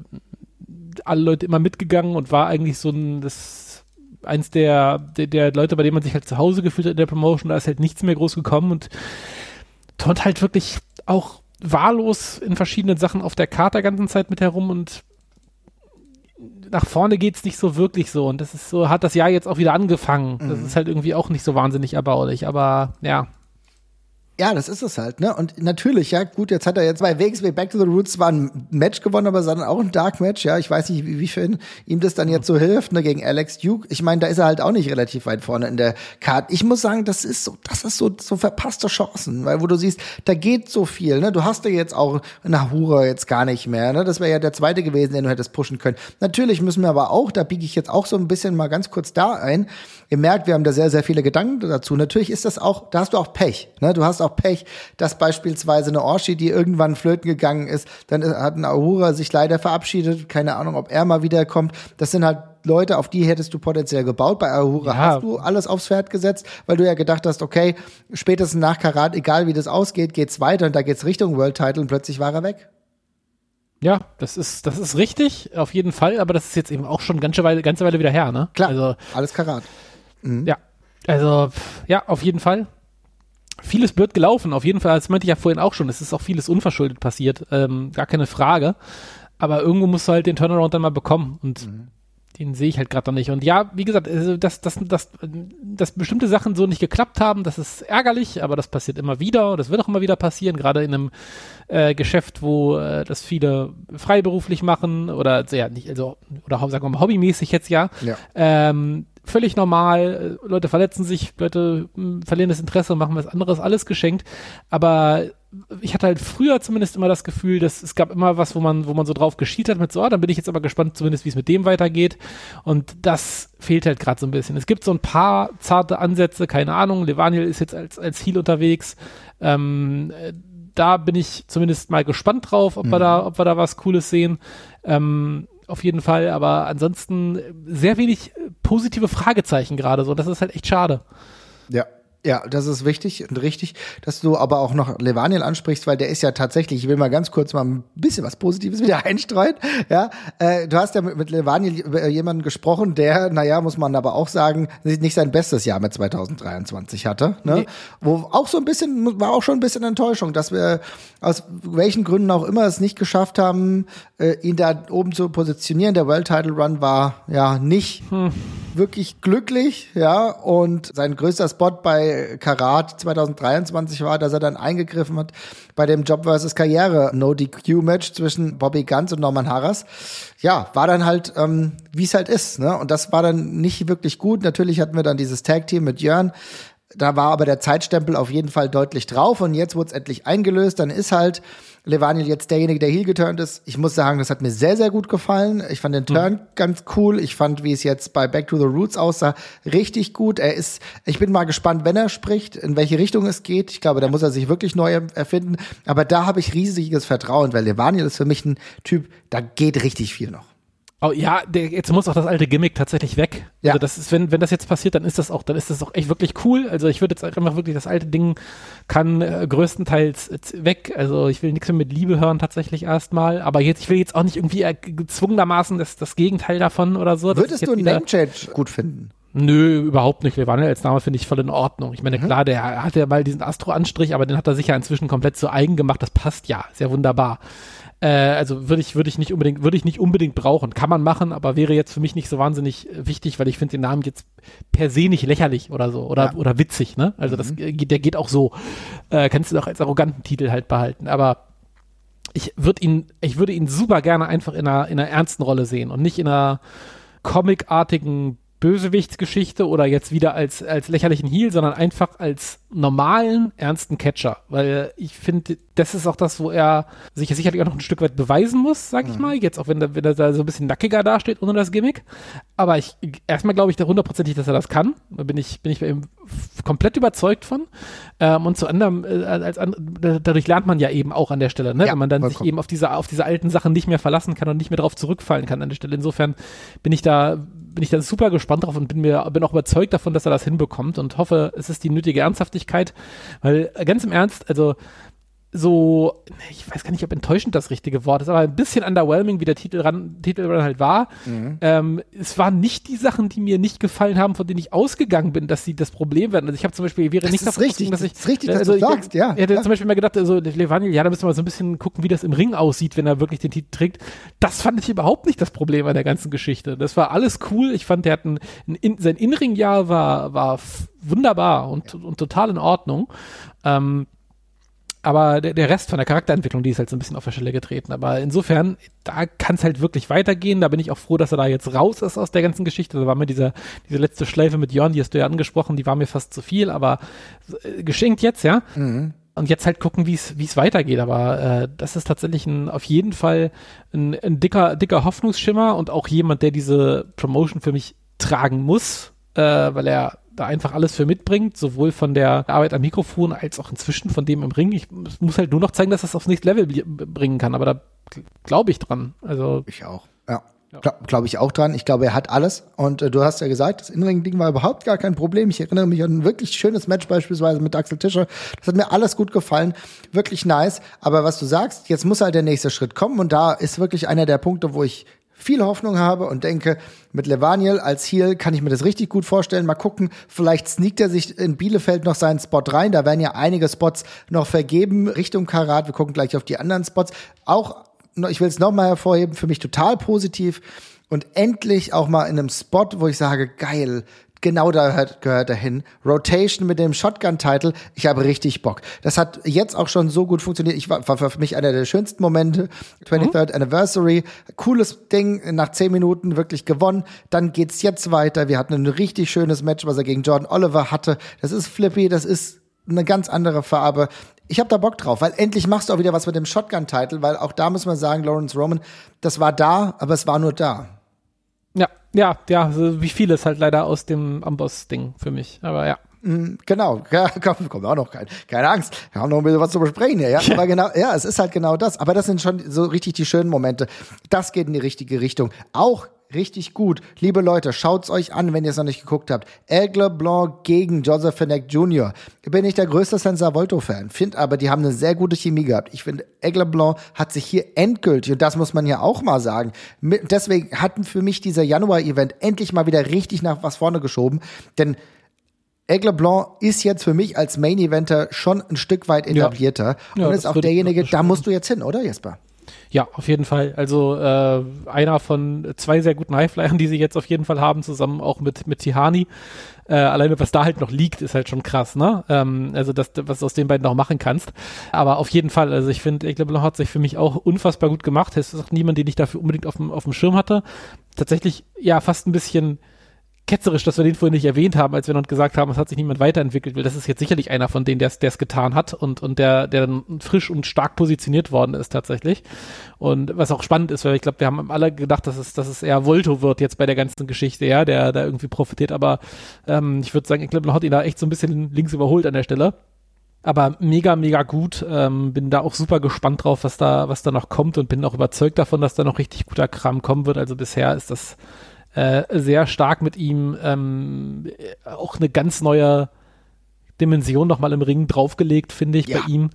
alle Leute immer mitgegangen und war eigentlich so ein, das, eins der, der, der Leute, bei denen man sich halt zu Hause gefühlt hat in der Promotion, da ist halt nichts mehr groß gekommen und turnt halt wirklich auch wahllos in verschiedenen Sachen auf der Karte der ganzen Zeit mit herum und nach vorne geht's nicht so wirklich so und das ist so, hat das Jahr jetzt auch wieder angefangen. Das Mhm. ist halt irgendwie auch nicht so wahnsinnig erbaulich, aber ja. Ja, das ist es halt, ne? Und natürlich, ja, gut, jetzt hat er jetzt bei WXW Back to the Roots zwar ein Match gewonnen, aber es war dann auch ein Dark Match, ja. Ich weiß nicht, wie, wie viel ihm das dann jetzt so hilft, ne, gegen Alex Duke. Ich meine, da ist er halt auch nicht relativ weit vorne in der Karte. Ich muss sagen, das ist so, das ist so, so verpasste Chancen, weil wo du siehst, da geht so viel, ne? Du hast ja jetzt auch Nahura jetzt gar nicht mehr, ne? Das wäre ja der zweite gewesen, den du hättest pushen können. Natürlich müssen wir aber auch, da biege ich jetzt auch so ein bisschen mal ganz kurz da ein. Ihr merkt, wir haben da sehr, sehr viele Gedanken dazu. Natürlich ist das auch, da hast du auch Pech, ne? Du hast auch Pech, dass beispielsweise eine Orshi, die irgendwann flöten gegangen ist, dann hat ein Ahura sich leider verabschiedet. Keine Ahnung, ob er mal wiederkommt. Das sind halt Leute, auf die hättest du potenziell gebaut. Bei Ahura Ja. hast du alles aufs Pferd gesetzt, weil du ja gedacht hast, okay, spätestens nach Karat, egal wie das ausgeht, geht's weiter und da geht's Richtung World Title und plötzlich war er weg. Ja, das ist, das ist richtig, auf jeden Fall, aber das ist jetzt eben auch schon eine ganze Weile, ganze Weile wieder her, ne? Klar, Also, alles Karat. ja. Also, ja, auf jeden Fall. Vieles blöd gelaufen, auf jeden Fall, das meinte ich ja vorhin auch schon, es ist auch vieles unverschuldet passiert, ähm, gar keine Frage. Aber irgendwo musst du halt den Turnaround dann mal bekommen und den sehe ich halt gerade noch nicht. Und ja, wie gesagt, also dass, dass, dass, dass bestimmte Sachen so nicht geklappt haben, das ist ärgerlich, aber das passiert immer wieder und das wird auch immer wieder passieren, gerade in einem äh, Geschäft, wo äh, das viele freiberuflich machen oder ja, nicht, also, oder sagen wir mal hobbymäßig jetzt ja. Ja. Ähm, völlig normal, Leute verletzen sich, Leute mh, verlieren das Interesse und machen was anderes, alles geschenkt. Aber ich hatte halt früher zumindest immer das Gefühl, dass es gab immer was, wo man, wo man so drauf geschielt hat mit so, ah, dann bin ich jetzt aber gespannt, zumindest wie es mit dem weitergeht. Und das fehlt halt gerade so ein bisschen. Es gibt so ein paar zarte Ansätze, keine Ahnung. Levaniel ist jetzt als, als Heel unterwegs. Ähm, äh, da bin ich zumindest mal gespannt drauf, ob wir da, ob wir da was Cooles sehen. Ähm, auf jeden Fall, aber ansonsten sehr wenig äh, positive Fragezeichen gerade so. Das ist halt echt schade. Ja. Ja, das ist wichtig und richtig, dass du aber auch noch Levaniel ansprichst, weil der ist ja tatsächlich, ich will mal ganz kurz mal ein bisschen was Positives wieder einstreuen. Ja, äh, du hast ja mit, Levaniel über jemanden gesprochen, der, naja, muss man aber auch sagen, nicht sein bestes Jahr mit 2023 hatte. Ne? Nee. Wo auch so ein bisschen, war auch schon ein bisschen Enttäuschung, dass wir aus welchen Gründen auch immer es nicht geschafft haben, äh, ihn da oben zu positionieren. Der World Title Run war ja nicht wirklich glücklich, ja, und sein größter Spot bei Karat 2023 war, dass er dann eingegriffen hat bei dem Job versus Karriere No DQ Match zwischen Bobby Guns und Norman Harras. Ja, war dann halt, ähm, wie es halt ist, ne? Und das war dann nicht wirklich gut. Natürlich hatten wir dann dieses Tag Team mit Jörn. Da war aber der Zeitstempel auf jeden Fall deutlich drauf und jetzt wurde es endlich eingelöst. Dann ist halt Levaniel jetzt derjenige, der heel geturnt ist. Ich muss sagen, das hat mir sehr, sehr gut gefallen. Ich fand den Turn ganz cool. Ich fand, wie es jetzt bei Back to the Roots aussah, richtig gut. Er ist, ich bin mal gespannt, wenn er spricht, in welche Richtung es geht. Ich glaube, da muss er sich wirklich neu erfinden. Aber da habe ich riesiges Vertrauen, weil Levaniel ist für mich ein Typ, da geht richtig viel noch. Oh, ja, der, jetzt muss auch das alte Gimmick tatsächlich weg. Ja. Also das ist, wenn, wenn das jetzt passiert, dann ist das auch, dann ist das auch echt wirklich cool. Also ich würde jetzt einfach wirklich, das alte Ding kann äh, größtenteils äh, weg. Also ich will nichts mehr mit Liebe hören tatsächlich erstmal. Aber jetzt, ich will jetzt auch nicht irgendwie äh, gezwungenermaßen das, das Gegenteil davon oder so. Würdest du einen Name-Change gut finden? Nö, überhaupt nicht. Levaniel als Name finde ich voll in Ordnung. Ich meine, Mhm. klar, der hat ja mal diesen Astro-Anstrich, aber den hat er sich ja inzwischen komplett zu eigen gemacht. Das passt ja. Sehr wunderbar. Äh, also würde ich, würde ich nicht unbedingt, würde ich nicht unbedingt brauchen. Kann man machen, aber wäre jetzt für mich nicht so wahnsinnig äh, wichtig, weil ich finde den Namen jetzt per se nicht lächerlich oder so oder, Ja. oder witzig, ne? Also das, äh, geht- der geht auch so. Äh, kannst du doch als arroganten Titel halt behalten. Aber ich würde ihn, ich würde ihn super gerne einfach in einer, in einer ernsten Rolle sehen und nicht in einer comicartigen Bösewichtsgeschichte oder jetzt wieder als, als lächerlichen Heel, sondern einfach als normalen, ernsten Catcher. Weil ich finde, das ist auch das, wo er sich sicherlich auch noch ein Stück weit beweisen muss, sag ich mal. Jetzt auch wenn er, wenn er da so ein bisschen nackiger dasteht ohne das Gimmick. Aber ich, erstmal glaube ich da hundertprozentig, dass er das kann. Da bin ich, bin ich bei ihm komplett überzeugt von. Ähm, und zu anderem, äh, als an, dadurch lernt man ja eben auch an der Stelle, ne? Ja, wenn man dann sich vollkommen. eben auf diese, auf diese alten Sachen nicht mehr verlassen kann und nicht mehr drauf zurückfallen kann an der Stelle. Insofern bin ich da, bin ich da super gespannt drauf und bin mir, bin auch überzeugt davon, dass er das hinbekommt und hoffe, es ist die nötige Ernsthaftigkeit, weil äh, ganz im Ernst, also so, ich weiß gar nicht, ob enttäuschend das richtige Wort ist, aber ein bisschen underwhelming, wie der Titel ran, Titel halt war. Mhm. Ähm, es waren nicht die Sachen, die mir nicht gefallen haben, von denen ich ausgegangen bin, dass sie das Problem werden. Also ich habe zum Beispiel, wäre das nicht davon richtig, dass ich, das ist richtig, also dass du sagst, ja. Ich hätte ja. zum Beispiel mal gedacht, also Levaniel, ja, da müssen wir mal so ein bisschen gucken, wie das im Ring aussieht, wenn er wirklich den Titel trägt. Das fand ich überhaupt nicht das Problem an der ganzen Geschichte. Das war alles cool. Ich fand, der hat ein, ein sein Inring-Jahr war, war wunderbar und, ja. und total in Ordnung. Ähm, aber der, der Rest von der Charakterentwicklung, die ist halt so ein bisschen auf der Stelle getreten. Aber insofern, da kann es halt wirklich weitergehen. Da bin ich auch froh, dass er da jetzt raus ist aus der ganzen Geschichte. Da war mir diese, diese letzte Schleife mit Jon, die hast du ja angesprochen, die war mir fast zu viel, aber äh, geschenkt jetzt, ja. Mhm. Und jetzt halt gucken, wie es wie es weitergeht. Aber äh, das ist tatsächlich ein, auf jeden Fall ein, ein dicker, dicker Hoffnungsschimmer und auch jemand, der diese Promotion für mich tragen muss, äh, weil er da einfach alles für mitbringt, sowohl von der Arbeit am Mikrofon als auch inzwischen von dem im Ring. Ich muss halt nur noch zeigen, dass das aufs nächste Level bringen kann, aber da glaube ich dran. Also ich auch. Ja. Ja. Glaube glaub ich auch dran. Ich glaube, er hat alles. Und äh, du hast ja gesagt, das Innenring-Ding war überhaupt gar kein Problem. Ich erinnere mich an ein wirklich schönes Match beispielsweise mit Axel Tischer. Das hat mir alles gut gefallen. Wirklich nice. Aber was du sagst, jetzt muss halt der nächste Schritt kommen. Und da ist wirklich einer der Punkte, wo ich viel Hoffnung habe und denke, mit Levaniel als Heel kann ich mir das richtig gut vorstellen. Mal gucken, vielleicht sneakt er sich in Bielefeld noch seinen Spot rein. Da werden ja einige Spots noch vergeben Richtung Karat. Wir gucken gleich auf die anderen Spots. Auch, ich will es nochmal hervorheben, für mich total positiv. Und endlich auch mal in einem Spot, wo ich sage, geil, genau da gehört, gehört er hin. Rotation mit dem Shotgun-Title, ich habe richtig Bock. Das hat jetzt auch schon so gut funktioniert. Ich war, war für mich einer der schönsten Momente. 23rd mhm. Anniversary, cooles Ding, nach zehn Minuten wirklich gewonnen. Dann geht's jetzt weiter. Wir hatten ein richtig schönes Match, was er gegen Jordan Oliver hatte. Das ist flippy, das ist eine ganz andere Farbe. Ich habe da Bock drauf, weil endlich machst du auch wieder was mit dem Shotgun-Title, weil auch da muss man sagen, Lawrence Roman, das war da, aber es war nur da. Ja, ja, ja, so wie vieles halt leider aus dem Amboss-Ding für mich. Aber ja. Mm, genau, ja, komm, kommt auch noch kein, keine Angst. Wir haben noch ein bisschen was zu besprechen hier, ja. Aber genau, ja, es ist halt genau das. Aber das sind schon so richtig die schönen Momente. Das geht in die richtige Richtung. Auch richtig gut. Liebe Leute, schaut's euch an, wenn ihr es noch nicht geguckt habt. Aigle Blanc gegen Joseph Fenech Jr. Ich bin nicht der größte Senza Volto-Fan, finde aber, die haben eine sehr gute Chemie gehabt. Ich finde, Aigle Blanc hat sich hier endgültig, und das muss man ja auch mal sagen, mit, deswegen hatten für mich dieser Januar-Event endlich mal wieder richtig nach was vorne geschoben, denn Aigle Blanc ist jetzt für mich als Main-Eventer schon ein Stück weit etablierter ja. Ja, und ist auch derjenige, da musst du jetzt hin, oder Jesper? Ja, auf jeden Fall. Also äh, einer von zwei sehr guten Highflyern, die sie jetzt auf jeden Fall haben, zusammen auch mit, mit Tihani. Äh, alleine was da halt noch liegt, ist halt schon krass, ne? Ähm, also das, was du aus den beiden noch machen kannst. Aber auf jeden Fall, also ich finde, Egleblanc hat sich für mich auch unfassbar gut gemacht. Es ist auch niemand, den ich dafür unbedingt auf dem, auf dem Schirm hatte. Tatsächlich, ja, fast ein bisschen ketzerisch, dass wir den vorhin nicht erwähnt haben, als wir noch gesagt haben, es hat sich niemand weiterentwickelt, weil das ist jetzt sicherlich einer von denen, der es getan hat und, und der, der frisch und stark positioniert worden ist tatsächlich. Und was auch spannend ist, weil ich glaube, wir haben alle gedacht, dass es, dass es eher Volto wird jetzt bei der ganzen Geschichte, ja, der da irgendwie profitiert, aber ähm, ich würde sagen, ich glaube, man hat ihn da echt so ein bisschen links überholt an der Stelle aber mega, mega gut. Ähm, bin da auch super gespannt drauf, was da, was da noch kommt und bin auch überzeugt davon, dass da noch richtig guter Kram kommen wird. Also bisher ist das äh, sehr stark mit ihm ähm, auch eine ganz neue Dimension nochmal im Ring draufgelegt, finde ich, ja. bei ihm.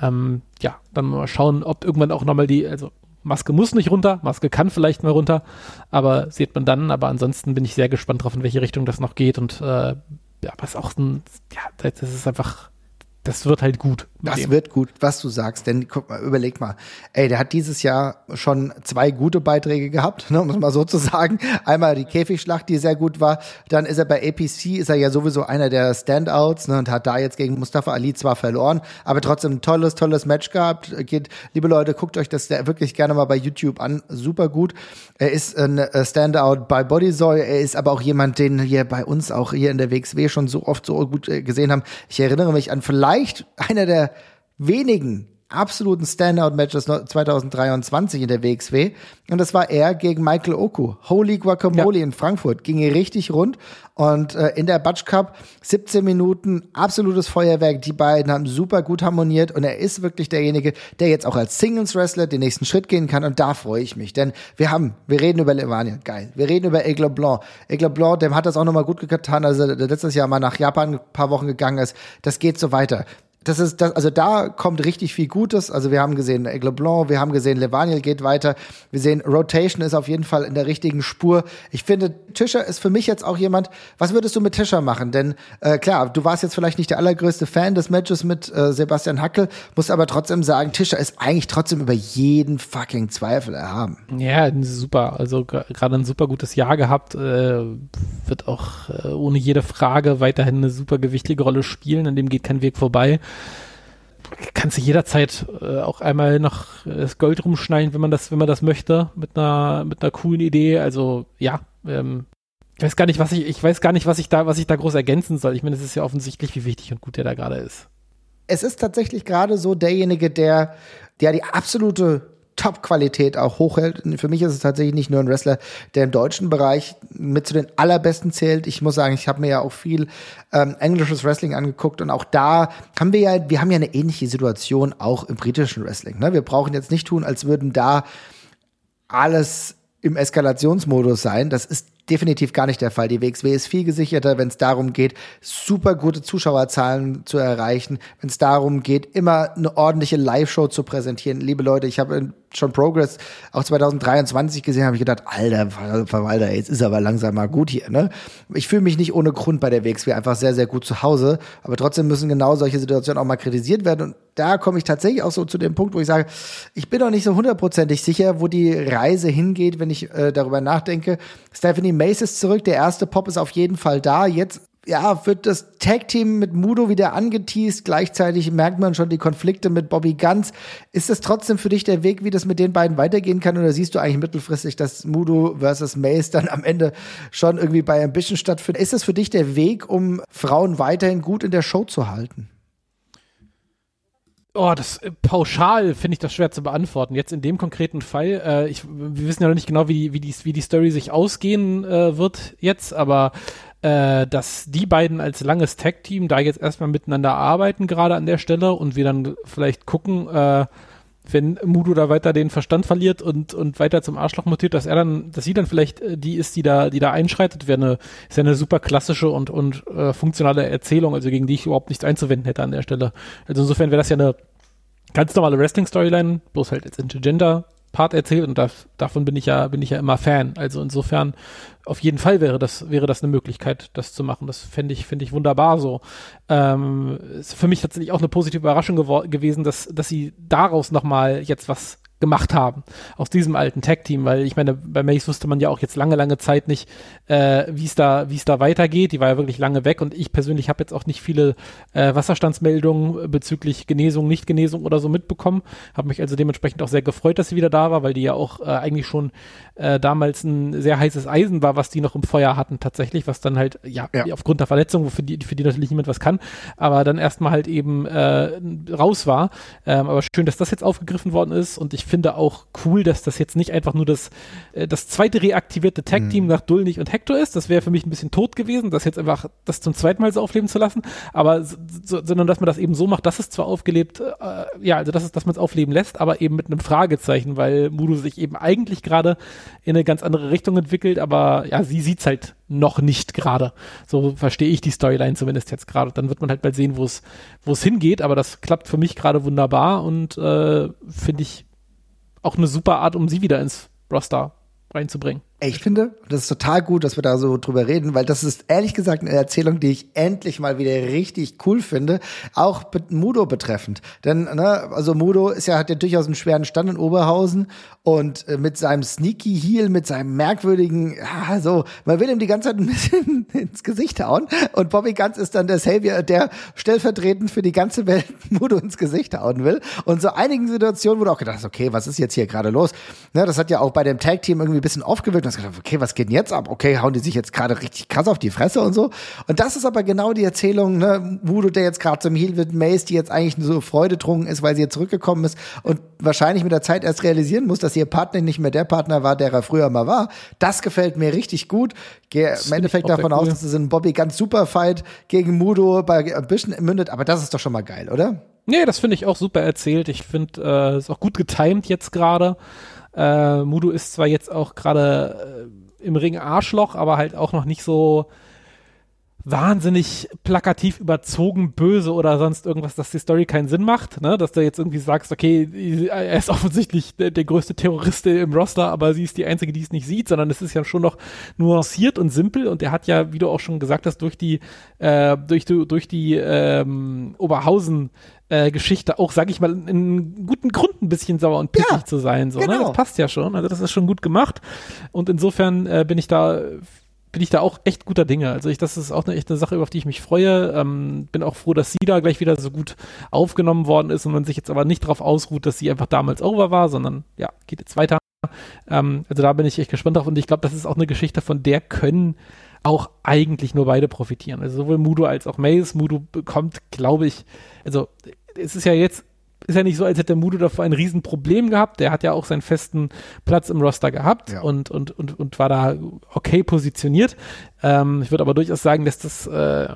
Ähm, ja, dann mal schauen, ob irgendwann auch nochmal die, also Maske muss nicht runter, Maske kann vielleicht mal runter, aber sieht man dann. Aber ansonsten bin ich sehr gespannt drauf, in welche Richtung das noch geht und äh, ja, was auch ein, ja, das ist einfach das wird halt gut. Das dem. wird gut, was du sagst. Denn guck mal, überleg mal. Ey, der hat dieses Jahr schon zwei gute Beiträge gehabt, ne, um es mal so zu sagen. Einmal die Käfigschlacht, die sehr gut war. Dann ist er bei APC, ist er ja sowieso einer der Standouts ne, und hat da jetzt gegen Mustafa Ali zwar verloren, aber trotzdem ein tolles, tolles Match gehabt. Geht, liebe Leute, guckt euch das wirklich gerne mal bei YouTube an. Super gut. Er ist ein äh, Standout bei Bodysoy. Er ist aber auch jemand, den wir bei uns auch hier in der WXW schon so oft so gut äh, gesehen haben. Ich erinnere mich an vielleicht vielleicht einer der wenigen absoluten Standout-Matches 2023 in der WXW. Und das war er gegen Michael Oku. Holy Guacamole ja. in Frankfurt. Ging richtig rund. Und äh, in der Butch Cup 17 Minuten, absolutes Feuerwerk. Die beiden haben super gut harmoniert. Und er ist wirklich derjenige, der jetzt auch als Singles-Wrestler den nächsten Schritt gehen kann. Und da freue ich mich. Denn wir haben, wir reden über Levania. Geil. Wir reden über Aigle Blanc. Aigle Blanc, dem hat das auch nochmal gut getan, als er letztes Jahr mal nach Japan ein paar Wochen gegangen ist. Das geht so weiter das ist das, also da kommt richtig viel Gutes. Also wir haben gesehen Aigle Blanc, wir haben gesehen Levaniel geht weiter. Wir sehen Rotation ist auf jeden Fall in der richtigen Spur. Ich finde, Tischer ist für mich jetzt auch jemand, was würdest du mit Tischer machen? Denn äh, klar, du warst jetzt vielleicht nicht der allergrößte Fan des Matches mit äh, Sebastian Hackel, musst aber trotzdem sagen, Tischer ist eigentlich trotzdem über jeden fucking Zweifel erhaben. Ja, super. Also gerade ein super gutes Jahr gehabt, äh, wird auch äh, ohne jede Frage weiterhin eine super gewichtige Rolle spielen, an dem geht kein Weg vorbei kannst du jederzeit äh, auch einmal noch äh, das Gold rumschneiden, wenn man das, wenn man das möchte, mit einer, mit einer coolen Idee. Also ja, ähm, ich weiß gar nicht, was ich, ich weiß gar nicht, was ich da, was ich da groß ergänzen soll. Ich meine, es ist ja offensichtlich, wie wichtig und gut der da gerade ist. Es ist tatsächlich gerade so derjenige, der, der die absolute Top-Qualität auch hochhält. Für mich ist es tatsächlich nicht nur ein Wrestler, der im deutschen Bereich mit zu den allerbesten zählt. Ich muss sagen, ich habe mir ja auch viel ähm, englisches Wrestling angeguckt und auch da haben wir ja, wir haben ja eine ähnliche Situation auch im britischen Wrestling. Ne? Wir brauchen jetzt nicht tun, als würden da alles im Eskalationsmodus sein. Das ist definitiv gar nicht der Fall. Die WXW ist viel gesicherter, wenn es darum geht, super gute Zuschauerzahlen zu erreichen, wenn es darum geht, immer eine ordentliche Live-Show zu präsentieren. Liebe Leute, ich habe schon Progress auch 2023 gesehen, habe ich gedacht, alter Verwalter, jetzt ist aber langsam mal gut hier. Ne? Ich fühle mich nicht ohne Grund bei der WXW einfach sehr, sehr gut zu Hause, aber trotzdem müssen genau solche Situationen auch mal kritisiert werden und da komme ich tatsächlich auch so zu dem Punkt, wo ich sage, ich bin noch nicht so hundertprozentig sicher, wo die Reise hingeht, wenn ich äh, darüber nachdenke. Stephanie Mace ist zurück, der erste Pop ist auf jeden Fall da. Jetzt ja, wird das Tag-Team mit Mudo wieder angeteased. Gleichzeitig merkt man schon die Konflikte mit Bobby Guns. Ist das trotzdem für dich der Weg, wie das mit den beiden weitergehen kann? Oder siehst du eigentlich mittelfristig, dass Mudo versus Mace dann am Ende schon irgendwie bei Ambition stattfindet? Ist das für dich der Weg, um Frauen weiterhin gut in der Show zu halten? Oh, das äh, pauschal finde ich das schwer zu beantworten. Jetzt in dem konkreten Fall, äh, ich, wir wissen ja noch nicht genau, wie die, wie die, wie die Story sich ausgehen äh, wird jetzt, aber äh, dass die beiden als langes Tag-Team da jetzt erstmal miteinander arbeiten, gerade an der Stelle, und wir dann vielleicht gucken, äh, wenn Mudo da weiter den Verstand verliert und, und weiter zum Arschloch mutiert, dass er dann, dass sie dann vielleicht äh, die ist, die da, die da einschreitet, wäre eine, ist ja eine super klassische und, und äh, funktionale Erzählung, also gegen die ich überhaupt nichts einzuwenden hätte an der Stelle. Also insofern wäre das ja eine ganz normale Wrestling-Storyline, bloß halt als Intergender Part erzählt und das, davon bin ich ja, bin ich ja immer Fan. Also insofern auf jeden Fall wäre das, wäre das eine Möglichkeit, das zu machen. Das fände ich, finde ich wunderbar so. Ähm, ist für mich tatsächlich auch eine positive Überraschung gewesen, dass, dass sie daraus nochmal jetzt was gemacht haben aus diesem alten Tag-Team, weil ich meine, bei Mace wusste man ja auch jetzt lange, lange Zeit nicht, äh, wie es da, wie es da weitergeht. Die war ja wirklich lange weg und ich persönlich habe jetzt auch nicht viele äh, Wasserstandsmeldungen bezüglich Genesung, Nicht-Genesung oder so mitbekommen. Habe mich also dementsprechend auch sehr gefreut, dass sie wieder da war, weil die ja auch äh, eigentlich schon äh, damals ein sehr heißes Eisen war, was die noch im Feuer hatten tatsächlich, was dann halt, ja, ja. aufgrund der Verletzung, für die, für die natürlich niemand was kann, aber dann erstmal halt eben äh, raus war. Ähm, aber schön, dass das jetzt aufgegriffen worden ist und ich finde auch cool, dass das jetzt nicht einfach nur das, äh, das zweite reaktivierte Tag-Team mhm. nach Dulnig und Hector ist. Das wäre für mich ein bisschen tot gewesen, das jetzt einfach das zum zweiten Mal so aufleben zu lassen, aber so, sondern dass man das eben so macht, dass es zwar aufgelebt, äh, ja, also dass, es, dass man es aufleben lässt, aber eben mit einem Fragezeichen, weil Mudo sich eben eigentlich gerade in eine ganz andere Richtung entwickelt, aber ja, sie sieht's halt noch nicht gerade. So verstehe ich die Storyline zumindest jetzt gerade. Dann wird man halt mal sehen, wo es wo es hingeht, aber das klappt für mich gerade wunderbar und äh, finde ich auch eine super Art, um sie wieder ins Roster reinzubringen. Ich finde, das ist total gut, dass wir da so drüber reden, weil das ist ehrlich gesagt eine Erzählung, die ich endlich mal wieder richtig cool finde, auch Mudo betreffend. Denn, ne, also Mudo ist ja, hat ja durchaus einen schweren Stand in Oberhausen und äh, mit seinem Sneaky Heel, mit seinem merkwürdigen, ja, so, man will ihm die ganze Zeit ein bisschen ins Gesicht hauen und Bobby Ganz ist dann der Savior, der stellvertretend für die ganze Welt Mudo ins Gesicht hauen will. Und so einigen Situationen, du auch gedacht okay, was ist jetzt hier gerade los? Ne, das hat ja auch bei dem Tag Team irgendwie ein bisschen aufgewirkt hast gedacht, okay, was geht denn jetzt ab? Okay, hauen die sich jetzt gerade richtig krass auf die Fresse und so. Und das ist aber genau die Erzählung, ne, Voodoo, der jetzt gerade zum Heal wird, Mace, die jetzt eigentlich so freudedrungen ist, weil sie jetzt zurückgekommen ist und wahrscheinlich mit der Zeit erst realisieren muss, dass ihr Partner nicht mehr der Partner war, der er früher mal war. Das gefällt mir richtig gut. Gehe im Endeffekt davon aus, dass es in Bobby ganz super Fight gegen Mudo bei Ambition mündet, aber das ist doch schon mal geil, oder? Nee, das finde ich auch super erzählt. Ich finde, äh, ist auch gut getimed jetzt gerade. Äh, Mudo ist zwar jetzt auch gerade äh, im Ring Arschloch, aber halt auch noch nicht so wahnsinnig plakativ überzogen, böse oder sonst irgendwas, dass die Story keinen Sinn macht, ne? Dass du jetzt irgendwie sagst, okay, er ist offensichtlich der, der größte Terrorist im Roster, aber sie ist die einzige, die es nicht sieht, sondern es ist ja schon noch nuanciert und simpel und er hat ja, wie du auch schon gesagt hast, durch die äh, durch durch die ähm, Oberhausen äh, Geschichte auch, sag ich mal, in guten Grund ein bisschen sauer und pissig ja, zu sein. So, ne? genau. ne? Das passt ja schon. Also das ist schon gut gemacht. Und insofern äh, bin ich da bin ich da auch echt guter Dinge. Also ich, das ist auch eine echte Sache, auf die ich mich freue. Ähm, bin auch froh, dass sie da gleich wieder so gut aufgenommen worden ist und man sich jetzt aber nicht darauf ausruht, dass sie einfach damals over war, sondern ja, geht jetzt weiter. Ähm, also da bin ich echt gespannt drauf und ich glaube, das ist auch eine Geschichte, von der können auch eigentlich nur beide profitieren. Also sowohl Mudo als auch Maze. Mudo bekommt, glaube ich, also es ist ja jetzt ist ja nicht so, als hätte Mudo davor ein Riesenproblem gehabt. Der hat ja auch seinen festen Platz im Roster gehabt ja. und, und, und, und war da okay positioniert. Ähm, ich würde aber durchaus sagen, dass das äh,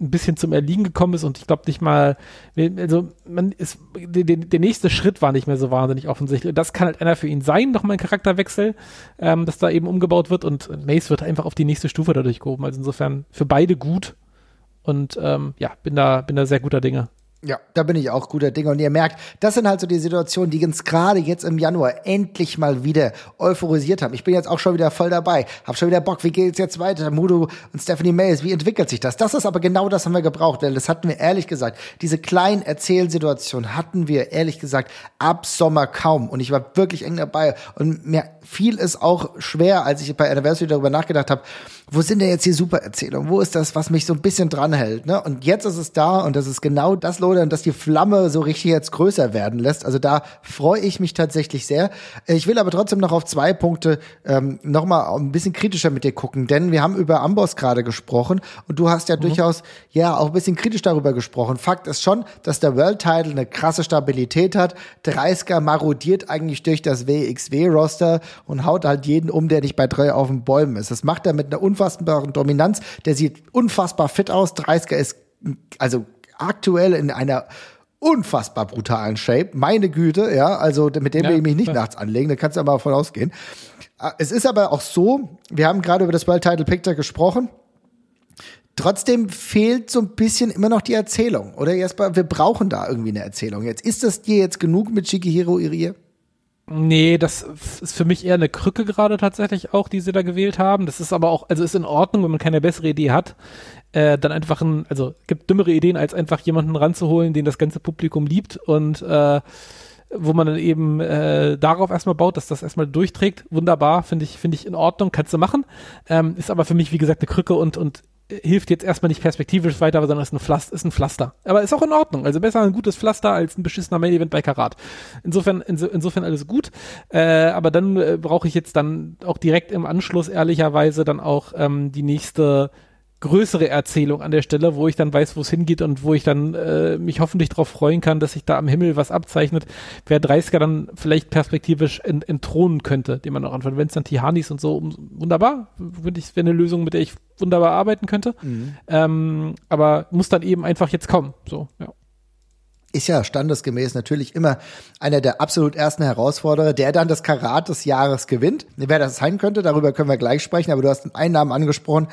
ein bisschen zum Erliegen gekommen ist und ich glaube nicht mal, also man ist, der, der nächste Schritt war nicht mehr so wahnsinnig offensichtlich. Und das kann halt einer für ihn sein, nochmal ein Charakterwechsel, ähm, dass da eben umgebaut wird und Mace wird einfach auf die nächste Stufe dadurch gehoben. Also insofern für beide gut und ähm, ja, bin da, bin da sehr guter Dinge. Ja, da bin ich auch guter Dinge. Und ihr merkt, das sind halt so die Situationen, die uns gerade jetzt im Januar endlich mal wieder euphorisiert haben. Ich bin jetzt auch schon wieder voll dabei. Hab schon wieder Bock, wie geht's jetzt weiter? Mudo und Stephanie Mays, wie entwickelt sich das? Das ist aber genau das haben wir gebraucht, weil das hatten wir ehrlich gesagt. Diese kleinen Erzählsituationen hatten wir ehrlich gesagt ab Sommer kaum. Und ich war wirklich eng dabei. Und mir fiel es auch schwer, als ich bei Anniversary darüber nachgedacht habe, wo sind denn jetzt die Supererzählungen? Wo ist das, was mich so ein bisschen dranhält? Ne? Und jetzt ist es da und das ist genau das Lodern, dass die Flamme so richtig jetzt größer werden lässt. Also da freue ich mich tatsächlich sehr. Ich will aber trotzdem noch auf zwei Punkte ähm, nochmal ein bisschen kritischer mit dir gucken, denn wir haben über Amboss gerade gesprochen und du hast ja mhm. durchaus ja auch ein bisschen kritisch darüber gesprochen. Fakt ist schon, dass der World Title eine krasse Stabilität hat. 30er marodiert eigentlich durch das WXW-Roster und haut halt jeden um, der nicht bei drei auf den Bäumen ist. Das macht er mit einer unfassbaren Dominanz. Der sieht unfassbar fit aus. 30er ist also aktuell in einer unfassbar brutalen Shape. Meine Güte, ja, also mit dem ja, will ich mich nicht klar. nachts anlegen, da kannst du aber davon ausgehen. Ah, es ist aber auch so, wir haben gerade über das World Title Picture gesprochen. Trotzdem fehlt so ein bisschen immer noch die Erzählung, oder Jesper? Wir brauchen da irgendwie eine Erzählung. Jetzt ist das dir jetzt genug mit Shikihiro Irie? Nee, das ist für mich eher eine Krücke gerade tatsächlich auch, die sie da gewählt haben. Das ist aber auch, also ist in Ordnung, wenn man keine bessere Idee hat, äh, dann einfach ein, also gibt dümmere Ideen, als einfach jemanden ranzuholen, den das ganze Publikum liebt und äh, wo man dann eben äh, darauf erstmal baut, dass das erstmal durchträgt. Wunderbar, finde ich, finde ich in Ordnung, kannst du machen. Ähm, ist aber für mich, wie gesagt, eine Krücke und, und hilft jetzt erstmal nicht perspektivisch weiter, sondern ist ein, Pflaster, ist ein Pflaster. Aber ist auch in Ordnung. Also besser ein gutes Pflaster als ein beschissener Main-Event bei Karat. Insofern, inso, insofern alles gut. Äh, aber dann äh, brauche ich jetzt dann auch direkt im Anschluss ehrlicherweise dann auch ähm, die nächste größere Erzählung an der Stelle, wo ich dann weiß, wo es hingeht und wo ich dann äh, mich hoffentlich darauf freuen kann, dass sich da am Himmel was abzeichnet, wer 30er dann vielleicht perspektivisch ent entthronen könnte, den man auch anfangen. Wenn es dann Tihanis und so, wunderbar, würde ich, wäre eine Lösung, mit der ich wunderbar arbeiten könnte. Mhm. Ähm, aber muss dann eben einfach jetzt kommen. So, ja ist ja standesgemäß natürlich immer einer der absolut ersten Herausforderer, der dann das Karat des Jahres gewinnt. Wer das sein könnte, darüber können wir gleich sprechen, aber du hast einen Namen angesprochen,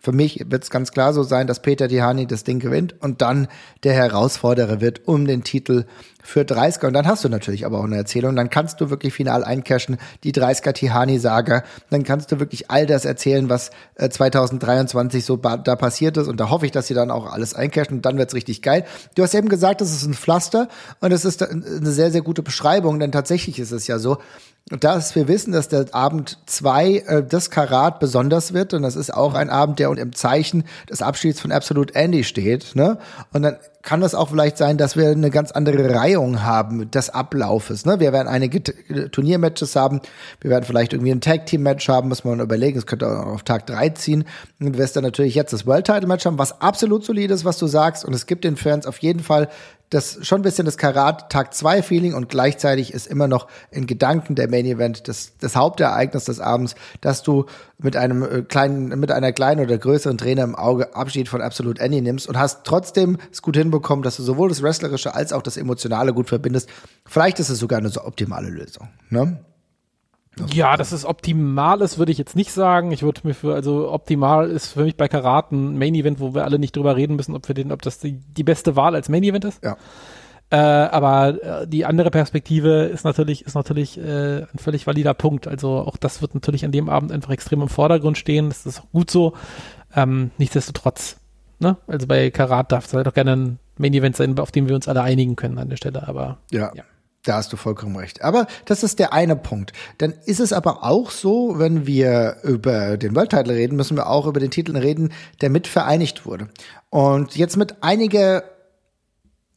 für mich wird es ganz klar so sein, dass Peter Tihani das Ding gewinnt und dann der Herausforderer wird um den Titel für 30er. Und dann hast du natürlich aber auch eine Erzählung. Dann kannst du wirklich final eincashen, die 30er Tihani-Saga. Dann kannst du wirklich all das erzählen, was äh, 2023 so da passiert ist. Und da hoffe ich, dass sie dann auch alles eincashen. Und dann wird's richtig geil. Du hast eben gesagt, das ist ein Pflaster. Und es ist eine sehr, sehr gute Beschreibung, denn tatsächlich ist es ja so, dass wir wissen, dass der Abend zwei äh, das Karat besonders wird und das ist auch ein Abend, der im Zeichen des Abschieds von Absolute Andy steht. Ne? Und dann kann es auch vielleicht sein, dass wir eine ganz andere Reihung haben des Ablaufes. Ne? Wir werden einige Turniermatches haben, wir werden vielleicht irgendwie ein Tag-Team-Match haben, muss man überlegen, es könnte auch auf Tag drei ziehen. Und du wirst dann natürlich jetzt das World-Title-Match haben, was absolut solid ist, was du sagst. Und es gibt den Fans auf jeden Fall das schon ein bisschen das Karat Tag 2 Feeling und gleichzeitig ist immer noch in Gedanken der Main Event das, das Hauptereignis des Abends, dass du mit einem äh, kleinen, mit einer kleinen oder größeren Trainer im Auge Abschied von Absolute Annie nimmst und hast trotzdem es gut hinbekommen, dass du sowohl das Wrestlerische als auch das Emotionale gut verbindest. Vielleicht ist es sogar eine so optimale Lösung, ne? Ja, dass es optimal ist, würde ich jetzt nicht sagen. Ich würde mir für, also optimal ist für mich bei Karat ein Main Event, wo wir alle nicht drüber reden müssen, ob wir den, ob das die, die beste Wahl als Main Event ist. Ja. Äh, aber äh, die andere Perspektive ist natürlich, ist natürlich äh, ein völlig valider Punkt. Also auch das wird natürlich an dem Abend einfach extrem im Vordergrund stehen. Das ist auch gut so. Ähm, nichtsdestotrotz, ne? Also bei Karat darf es halt auch gerne ein Main Event sein, auf dem wir uns alle einigen können an der Stelle. Aber ja. ja. Da hast du vollkommen recht. Aber das ist der eine Punkt. Dann ist es aber auch so, wenn wir über den World Title reden, müssen wir auch über den Titel reden, der mit vereinigt wurde. Und jetzt mit einiger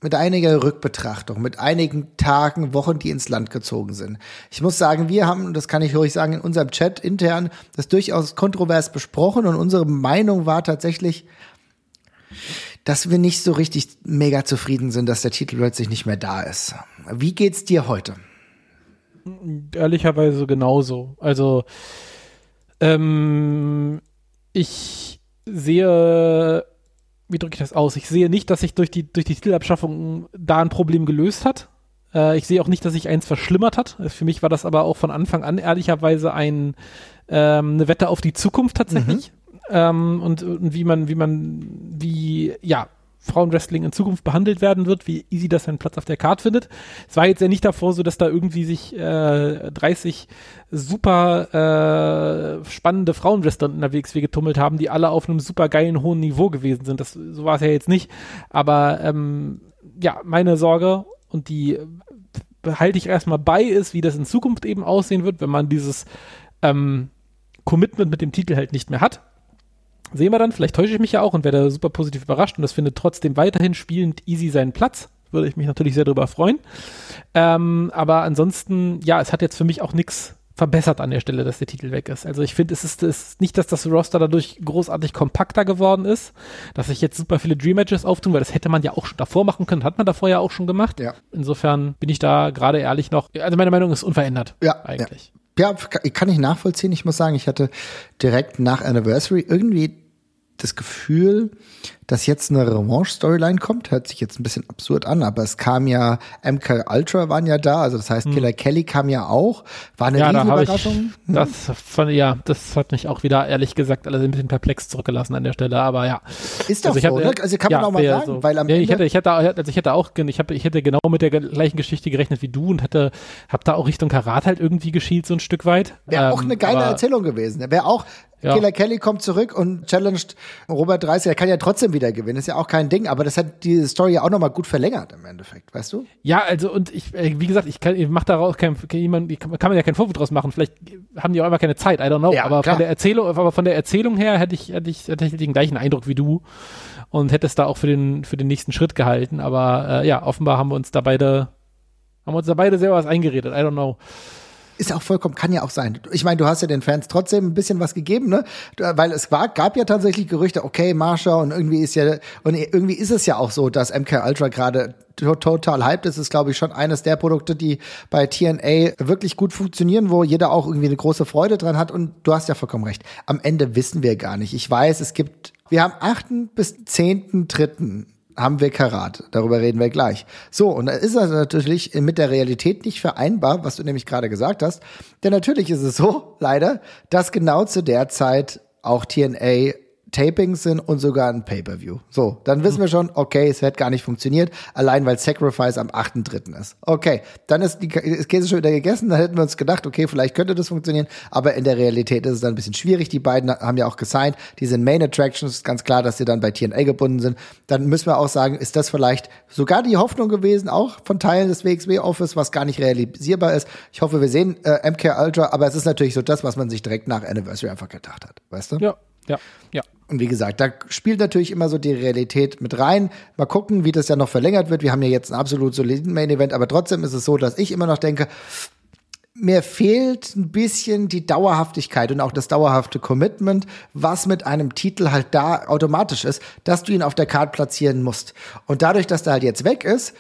mit einiger Rückbetrachtung, mit einigen Tagen, Wochen, die ins Land gezogen sind. Ich muss sagen, wir haben, das kann ich ruhig sagen, in unserem Chat intern das durchaus kontrovers besprochen und unsere Meinung war tatsächlich, dass wir nicht so richtig mega zufrieden sind, dass der Titel plötzlich nicht mehr da ist. Wie geht's dir heute? Ehrlicherweise genauso. Also ähm, ich sehe wie drücke ich das aus? Ich sehe nicht, dass sich durch die, durch die Titelabschaffung da ein Problem gelöst hat. Äh, ich sehe auch nicht, dass sich eins verschlimmert hat. Für mich war das aber auch von Anfang an ehrlicherweise ein, ähm, eine Wette auf die Zukunft tatsächlich. Mhm. Ähm, und, und wie man, wie man, wie, ja, Frauenwrestling in Zukunft behandelt werden wird, wie easy das seinen Platz auf der Karte findet. Es war jetzt ja nicht davor so, dass da irgendwie sich äh, 30 super äh, spannende Frauenwrestler unterwegs wie getummelt haben, die alle auf einem super geilen hohen Niveau gewesen sind. Das so war es ja jetzt nicht. Aber ähm, ja, meine Sorge und die behalte ich erstmal bei, ist, wie das in Zukunft eben aussehen wird, wenn man dieses ähm, Commitment mit dem Titel halt nicht mehr hat Sehen wir dann, vielleicht täusche ich mich ja auch und werde super positiv überrascht und das findet trotzdem weiterhin spielend easy seinen Platz. Würde ich mich natürlich sehr darüber freuen. Ähm, aber ansonsten, ja, es hat jetzt für mich auch nichts verbessert an der Stelle, dass der Titel weg ist. Also ich finde, es ist, ist nicht, dass das Roster dadurch großartig kompakter geworden ist, dass sich jetzt super viele Dream Matches auftun, weil das hätte man ja auch schon davor machen können, hat man davor ja auch schon gemacht. Ja. Insofern bin ich da gerade ehrlich noch, also meine Meinung ist unverändert. Ja, eigentlich. Ja. ja, kann ich nachvollziehen. Ich muss sagen, ich hatte direkt nach Anniversary irgendwie das Gefühl, dass jetzt eine Revanche-Storyline kommt. Hört sich jetzt ein bisschen absurd an, aber es kam ja, MK Ultra waren ja da, also das heißt, hm. Killer Kelly kam ja auch. War eine ja, da Überraschung. Ich, hm. das von, ja, das hat mich auch wieder, ehrlich gesagt, alles ein bisschen perplex zurückgelassen an der Stelle, aber ja. Ist doch also so, ne? Also kann man ja, auch mal sagen, so. weil am ja, Ende ich hätte, ich hätte, also ich hätte auch, ich habe, ich hätte genau mit der gleichen Geschichte gerechnet wie du und hätte, hab da auch Richtung Karat halt irgendwie geschielt, so ein Stück weit. Wäre ähm, auch eine geile Erzählung gewesen. Wäre auch, ja. Killer Kelly kommt zurück und challenged Robert 30. Er kann ja trotzdem wieder gewinnen. Ist ja auch kein Ding, aber das hat die Story ja auch nochmal gut verlängert im Endeffekt, weißt du? Ja, also und ich, äh, wie gesagt, ich kann, ich mach daraus kein, jemand, kann, kann man ja keinen Vorwurf draus machen. Vielleicht haben die auch immer keine Zeit, I don't know. Ja, aber klar. von der Erzählung, aber von der Erzählung her hätte ich, hätte ich, hätte ich den gleichen Eindruck wie du und hätte es da auch für den, für den nächsten Schritt gehalten. Aber äh, ja, offenbar haben wir uns da beide, haben wir uns da beide selber was eingeredet, I don't know ist auch vollkommen, kann ja auch sein. Ich meine, du hast ja den Fans trotzdem ein bisschen was gegeben, ne? Weil es war, gab ja tatsächlich Gerüchte, okay, Marsha und irgendwie ist ja, und irgendwie ist es ja auch so, dass MK Ultra gerade total hyped ist, ist glaube ich schon eines der Produkte, die bei TNA wirklich gut funktionieren, wo jeder auch irgendwie eine große Freude dran hat und du hast ja vollkommen recht. Am Ende wissen wir gar nicht. Ich weiß, es gibt, wir haben 8. bis 10.3 haben wir Karat. Darüber reden wir gleich. So, und da ist das natürlich mit der Realität nicht vereinbar, was du nämlich gerade gesagt hast. Denn natürlich ist es so, leider, dass genau zu der Zeit auch TNA Tapings sind und sogar ein Pay-Per-View. So, dann wissen wir schon, okay, es hätte gar nicht funktioniert, allein weil Sacrifice am 8.3. ist. Okay, dann ist die ist Käse schon wieder gegessen, dann hätten wir uns gedacht, okay, vielleicht könnte das funktionieren, aber in der Realität ist es dann ein bisschen schwierig. Die beiden haben ja auch gesigned, die sind Main Attractions, ist ganz klar, dass sie dann bei TNA gebunden sind. Dann müssen wir auch sagen, ist das vielleicht sogar die Hoffnung gewesen, auch von Teilen des WXW Office, was gar nicht realisierbar ist. Ich hoffe, wir sehen äh, MK Ultra, aber es ist natürlich so das, was man sich direkt nach Anniversary einfach gedacht hat, weißt du? Ja, ja, ja. Und wie gesagt, da spielt natürlich immer so die Realität mit rein. Mal gucken, wie das ja noch verlängert wird. Wir haben ja jetzt einen absolut soliden Main Event, aber trotzdem ist es so, dass ich immer noch denke, mir fehlt ein bisschen die Dauerhaftigkeit und auch das dauerhafte Commitment, was mit einem Titel halt da automatisch ist, dass du ihn auf der Karte platzieren musst. Und dadurch, dass der halt jetzt weg ist,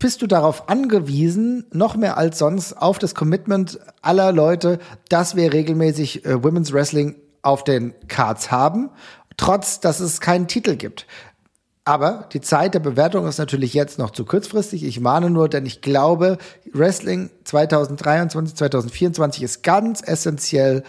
bist du darauf angewiesen, noch mehr als sonst, auf das Commitment aller Leute, dass wir regelmäßig äh, Women's Wrestling auf den Cards haben, trotz dass es keinen Titel gibt. Aber die Zeit der Bewertung ist natürlich jetzt noch zu kurzfristig. Ich mahne nur, denn ich glaube, Wrestling 2023, 2024 ist ganz essentiell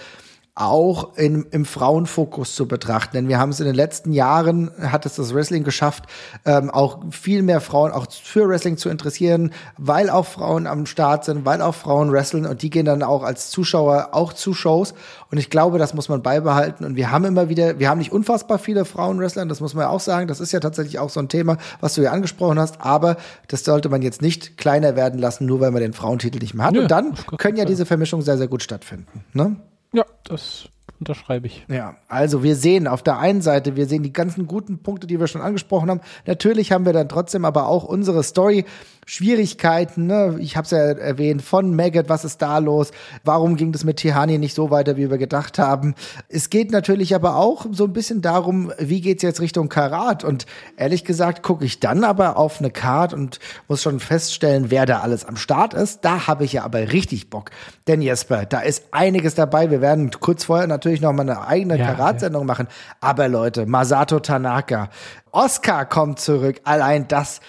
auch in, im Frauenfokus zu betrachten. Denn wir haben es in den letzten Jahren, hat es das Wrestling geschafft, ähm, auch viel mehr Frauen auch für Wrestling zu interessieren, weil auch Frauen am Start sind, weil auch Frauen wresteln und die gehen dann auch als Zuschauer auch zu Shows. Und ich glaube, das muss man beibehalten. Und wir haben immer wieder, wir haben nicht unfassbar viele Frauenwrestler, das muss man ja auch sagen. Das ist ja tatsächlich auch so ein Thema, was du ja angesprochen hast. Aber das sollte man jetzt nicht kleiner werden lassen, nur weil man den Frauentitel nicht mehr hat. Nö, und dann können ja diese Vermischungen sehr, sehr gut stattfinden. Ne? Ja, das unterschreibe ich. Ja, also wir sehen auf der einen Seite, wir sehen die ganzen guten Punkte, die wir schon angesprochen haben. Natürlich haben wir dann trotzdem aber auch unsere Story Schwierigkeiten, ne? ich habe es ja erwähnt, von Maggot, was ist da los? Warum ging das mit Tihani nicht so weiter, wie wir gedacht haben? Es geht natürlich aber auch so ein bisschen darum, wie geht's jetzt Richtung Karat? Und ehrlich gesagt gucke ich dann aber auf eine Card und muss schon feststellen, wer da alles am Start ist. Da habe ich ja aber richtig Bock. Denn Jesper, da ist einiges dabei. Wir werden kurz vorher natürlich noch mal eine eigene ja, Karat-Sendung ja. machen. Aber Leute, Masato Tanaka, Oscar kommt zurück. Allein das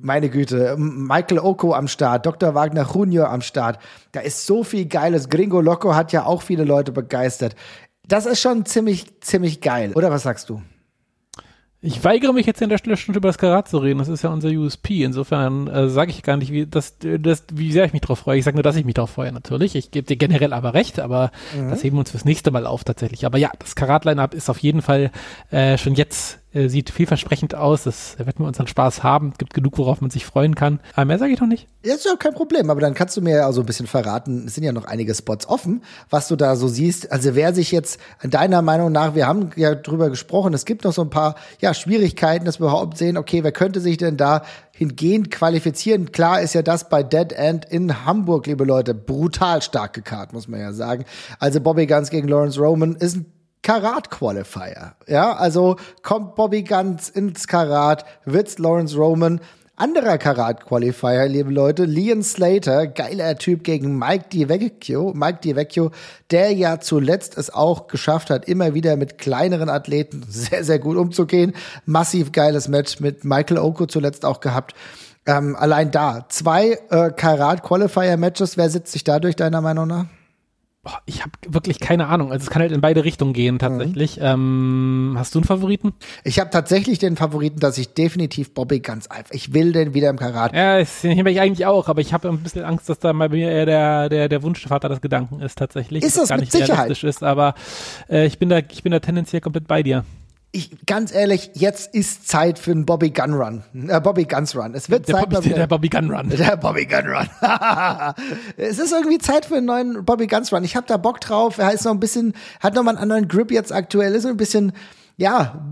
meine Güte, Michael Oko am Start, Dr. Wagner Junior am Start. Da ist so viel Geiles. Gringo Loco hat ja auch viele Leute begeistert. Das ist schon ziemlich, ziemlich geil. Oder was sagst du? Ich weigere mich jetzt an der Stelle schon über das Karat zu reden. Das ist ja unser USP. Insofern äh, sage ich gar nicht, wie, das, das, wie sehr ich mich darauf freue. Ich sage nur, dass ich mich darauf freue, natürlich. Ich gebe dir generell aber recht, aber mhm. das heben wir uns fürs nächste Mal auf tatsächlich. Aber ja, das Karat-Line-Up ist auf jeden Fall äh, schon jetzt äh, sieht vielversprechend aus. Das wird mir unseren Spaß haben. Es gibt genug, worauf man sich freuen kann. Aber mehr sage ich noch nicht. Ja, ist ja kein Problem. Aber dann kannst du mir ja so ein bisschen verraten. Es sind ja noch einige Spots offen, was du da so siehst. Also wer sich jetzt deiner Meinung nach, wir haben ja drüber gesprochen, es gibt noch so ein paar ja, Schwierigkeiten, dass wir überhaupt sehen, okay, wer könnte sich denn da hingehend qualifizieren. Klar ist ja das bei Dead End in Hamburg, liebe Leute, brutal stark gekarrt, muss man ja sagen. Also Bobby Guns gegen Lawrence Roman ist ein Karat-Qualifier. Ja, also kommt Bobby Guns ins Karat, wird's Lawrence Roman. Anderer Karat-Qualifier, liebe Leute, Leon Slater, geiler Typ gegen Mike DiVecchio, Mike DiVecchio, der ja zuletzt es auch geschafft hat, immer wieder mit kleineren Athleten sehr, sehr gut umzugehen. Massiv geiles Match mit Michael Oko zuletzt auch gehabt. Ähm, allein da, zwei äh, Karat-Qualifier-Matches, wer sitzt sich dadurch deiner Meinung nach? Boah, ich habe wirklich keine Ahnung. Also es kann halt in beide Richtungen gehen tatsächlich. Mhm. Ähm, hast du einen Favoriten? Ich habe tatsächlich den Favoriten, dass ich definitiv Bobby ganz einfach. Ich will den wieder im Karat. Ja, ich, ich eigentlich auch, aber ich habe ein bisschen Angst, dass da bei mir eher der der der Wunschvater des Gedanken ist tatsächlich. Ist das gar mit nicht Sicherheit. realistisch ist, aber äh, ich bin da ich bin da tendenziell komplett bei dir ich, ganz ehrlich, jetzt ist Zeit für einen Bobby Gun Run. Äh, Bobby Guns Run. Es wird der Zeit Bobby, der, Bobby Gun Run. Der Bobby Gun Run. es ist irgendwie Zeit für einen neuen Bobby Guns Run. Ich habe da Bock drauf. Er ist noch ein bisschen, hat noch mal einen anderen Grip jetzt aktuell. Ist ein bisschen ja,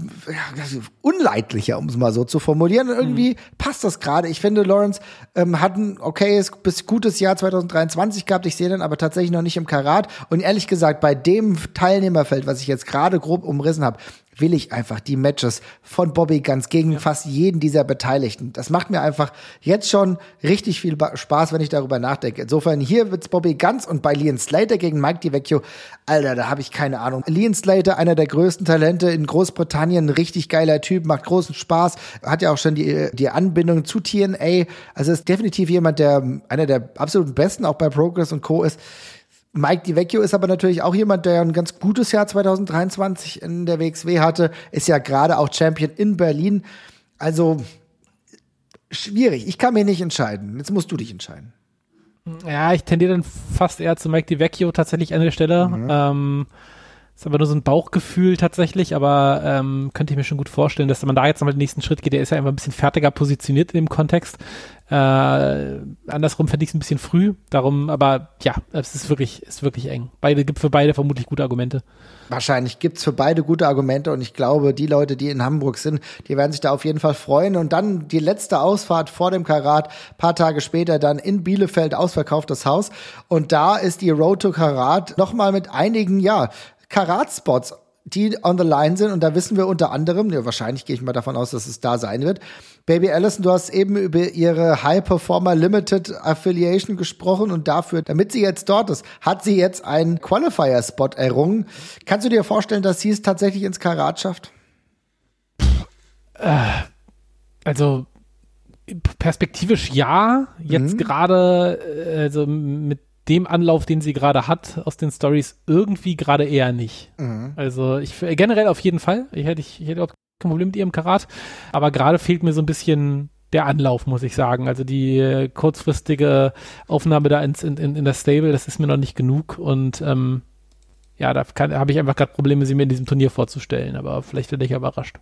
unleidlicher, um es mal so zu formulieren. Und irgendwie mhm. passt das gerade. Ich finde, Lawrence ähm, hat ein okayes bis gutes Jahr 2023 gehabt. Ich sehe den aber tatsächlich noch nicht im Karat. Und ehrlich gesagt, bei dem Teilnehmerfeld, was ich jetzt gerade grob umrissen habe, will ich einfach die Matches von Bobby Guns gegen ja. fast jeden dieser Beteiligten. Das macht mir einfach jetzt schon richtig viel Spaß, wenn ich darüber nachdenke. Insofern hier wird's Bobby Guns und bei Leon Slater gegen Mike DiVecchio, Alter, da habe ich keine Ahnung. Leon Slater, einer der größten Talente in Großbritannien, richtig geiler Typ, macht großen Spaß, hat ja auch schon die, die Anbindung zu TNA. Also ist definitiv jemand, der einer der absoluten Besten auch bei Progress und Co. ist. Mike DiVecchio ist aber natürlich auch jemand, der ein ganz gutes Jahr 2023 in der WXW hatte, ist ja gerade auch Champion in Berlin. Also schwierig. Ich kann mir nicht entscheiden. Jetzt musst du dich entscheiden. Ja, ich tendiere dann fast eher zu Mike DiVecchio tatsächlich an der Stelle. Mhm. Ähm, ist aber nur so ein Bauchgefühl tatsächlich, aber ähm, könnte ich mir schon gut vorstellen, dass man da jetzt nochmal den nächsten Schritt geht. Der ist ja einfach ein bisschen fertiger positioniert in dem Kontext. Äh, andersrum fände ich es ein bisschen früh. Darum, aber ja, es ist wirklich, ist wirklich eng. Beide gibt für beide vermutlich gute Argumente. Wahrscheinlich gibt's für beide gute Argumente und ich glaube, die Leute, die in Hamburg sind, die werden sich da auf jeden Fall freuen. Und dann die letzte Ausfahrt vor dem Karat, paar Tage später dann in Bielefeld ausverkauftes Haus. Und da ist die Road to Karat nochmal mit einigen, ja, Karat-Spots die on the line sind. Und da wissen wir unter anderem, ja, wahrscheinlich gehe ich mal davon aus, dass es da sein wird. Baby Allison, du hast eben über ihre High Performer Limited Affiliation gesprochen und dafür, damit sie jetzt dort ist, hat sie jetzt einen Qualifier-Spot errungen. Kannst du dir vorstellen, dass sie es tatsächlich ins Karat schafft? Äh, Also perspektivisch ja. Jetzt mhm. gerade, äh, also mit dem Anlauf, den sie gerade hat aus den Stories, irgendwie gerade eher nicht. Mhm. Also ich generell auf jeden Fall. Ich hätte, ich, ich hätte auch kein Problem mit ihrem Karat, aber gerade fehlt mir so ein bisschen der Anlauf, muss ich sagen. Also die äh, kurzfristige Aufnahme da ins, in, in, in das Stable, das ist mir noch nicht genug und ähm, ja, da habe ich einfach gerade Probleme, sie mir in diesem Turnier vorzustellen, aber vielleicht werde ich überrascht.